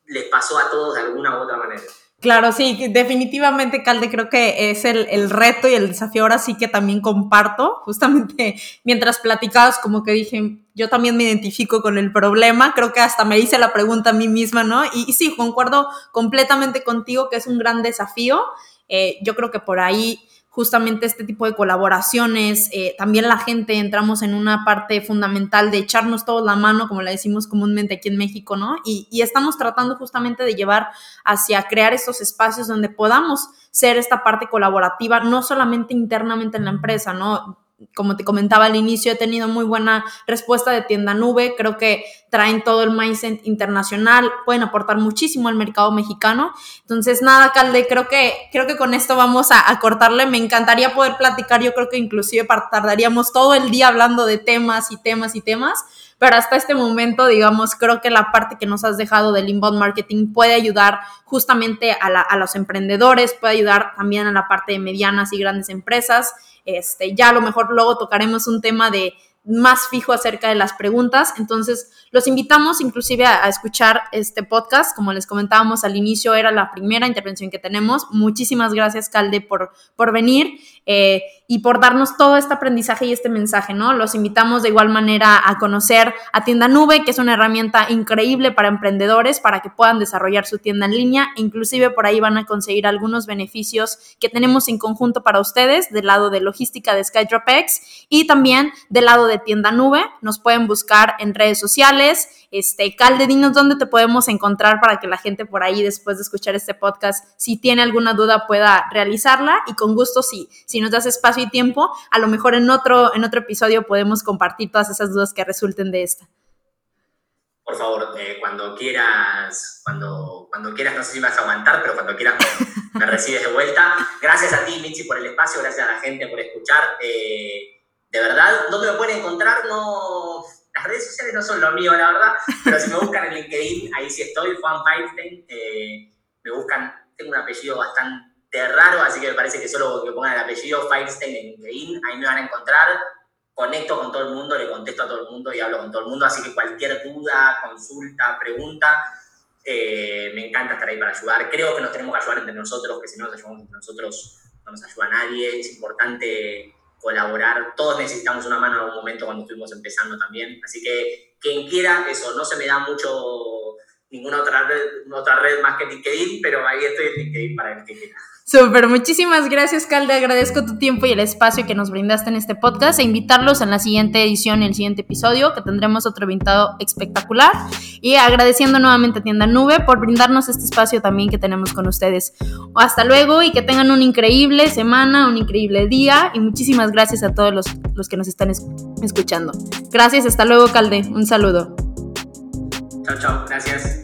les pasó a todos de alguna u otra manera. Claro, sí, definitivamente, Calde, creo que es el, el, reto y el desafío ahora sí que también comparto. Justamente mientras platicabas, como que dije, yo también me identifico con el problema, creo que hasta me hice la pregunta a mí misma, ¿no? Y, sí, concuerdo completamente contigo que es un gran desafío. Eh, yo creo que por ahí justamente este tipo de colaboraciones. Eh, también la gente entramos en una parte fundamental de echarnos todos la mano, como la decimos comúnmente aquí en México, ¿no? Y, y estamos tratando justamente de llevar hacia crear estos espacios donde podamos ser esta parte colaborativa, no solamente internamente en la empresa, ¿no? Como te comentaba al inicio, he tenido muy buena respuesta de tienda nube. Creo que traen todo el mindset internacional, pueden aportar muchísimo al mercado mexicano. Entonces, nada, Calde, creo que, creo que con esto vamos a, a cortarle. Me encantaría poder platicar, yo creo que inclusive tardaríamos todo el día hablando de temas y temas y temas pero hasta este momento, digamos, creo que la parte que nos has dejado del inbound marketing puede ayudar justamente a, los emprendedores, puede ayudar también a la parte de medianas y grandes empresas. Este, ya a lo mejor luego tocaremos un tema de, más fijo acerca de las preguntas. Entonces, los invitamos inclusive a, escuchar este podcast. Como les comentábamos al inicio, era la primera intervención que tenemos. Muchísimas gracias, Calde, por, por venir eh, y por darnos todo este aprendizaje y este mensaje, ¿no? Los invitamos de igual manera a conocer a Tienda Nube, que es una herramienta increíble para emprendedores, para que puedan desarrollar su tienda en línea. Inclusive por ahí van a conseguir algunos beneficios que tenemos en conjunto para ustedes del lado de logística de SkyDropX y también del lado de tienda nube. Nos pueden buscar en redes sociales. Este, Calde, dinos dónde te podemos encontrar para que la gente por ahí, después de escuchar este podcast, si tiene alguna duda, pueda realizarla. Y con gusto, si, si nos das espacio y tiempo, a lo mejor en otro, en otro episodio podemos compartir todas esas dudas que resulten de esta. Por favor, eh, cuando quieras, cuando, cuando quieras, no sé si vas a aguantar, pero cuando quieras me, recibes de vuelta. Gracias a ti, Michi, por el espacio, gracias a la gente por escuchar. Eh, de verdad, ¿dónde me pueden encontrar? No, las redes sociales no son lo mío, la verdad, pero si me buscan en LinkedIn, ahí sí estoy, Juan Feinstein, eh, me buscan, tengo un apellido bastante raro, así que me parece que solo que pongan el apellido Feinstein en LinkedIn, ahí me van a encontrar, conecto con todo el mundo, le contesto a todo el mundo y hablo con todo el mundo, así que cualquier duda, consulta, pregunta, eh, me encanta estar ahí para ayudar. Creo que nos tenemos que ayudar entre nosotros, que si no nos ayudamos entre nosotros no nos ayuda a nadie, es importante colaborar. Todos necesitamos una mano en algún momento cuando estuvimos empezando también. Así que quien quiera, eso, no se me da mucho ninguna otra red, otra red más que LinkedIn, pero ahí estoy en LinkedIn para el que quiera. Súper, muchísimas gracias, Calde. Agradezco tu tiempo y el espacio que nos brindaste en este podcast e invitarlos en la siguiente edición, el siguiente episodio, que tendremos otro invitado espectacular. Y agradeciendo nuevamente a Tienda Nube por brindarnos este espacio también que tenemos con ustedes. Hasta luego y que tengan una increíble semana, un increíble día. Y muchísimas gracias a todos los, los que nos están escuchando. Gracias, hasta luego, Calde. Un saludo. Chao, chao. Gracias.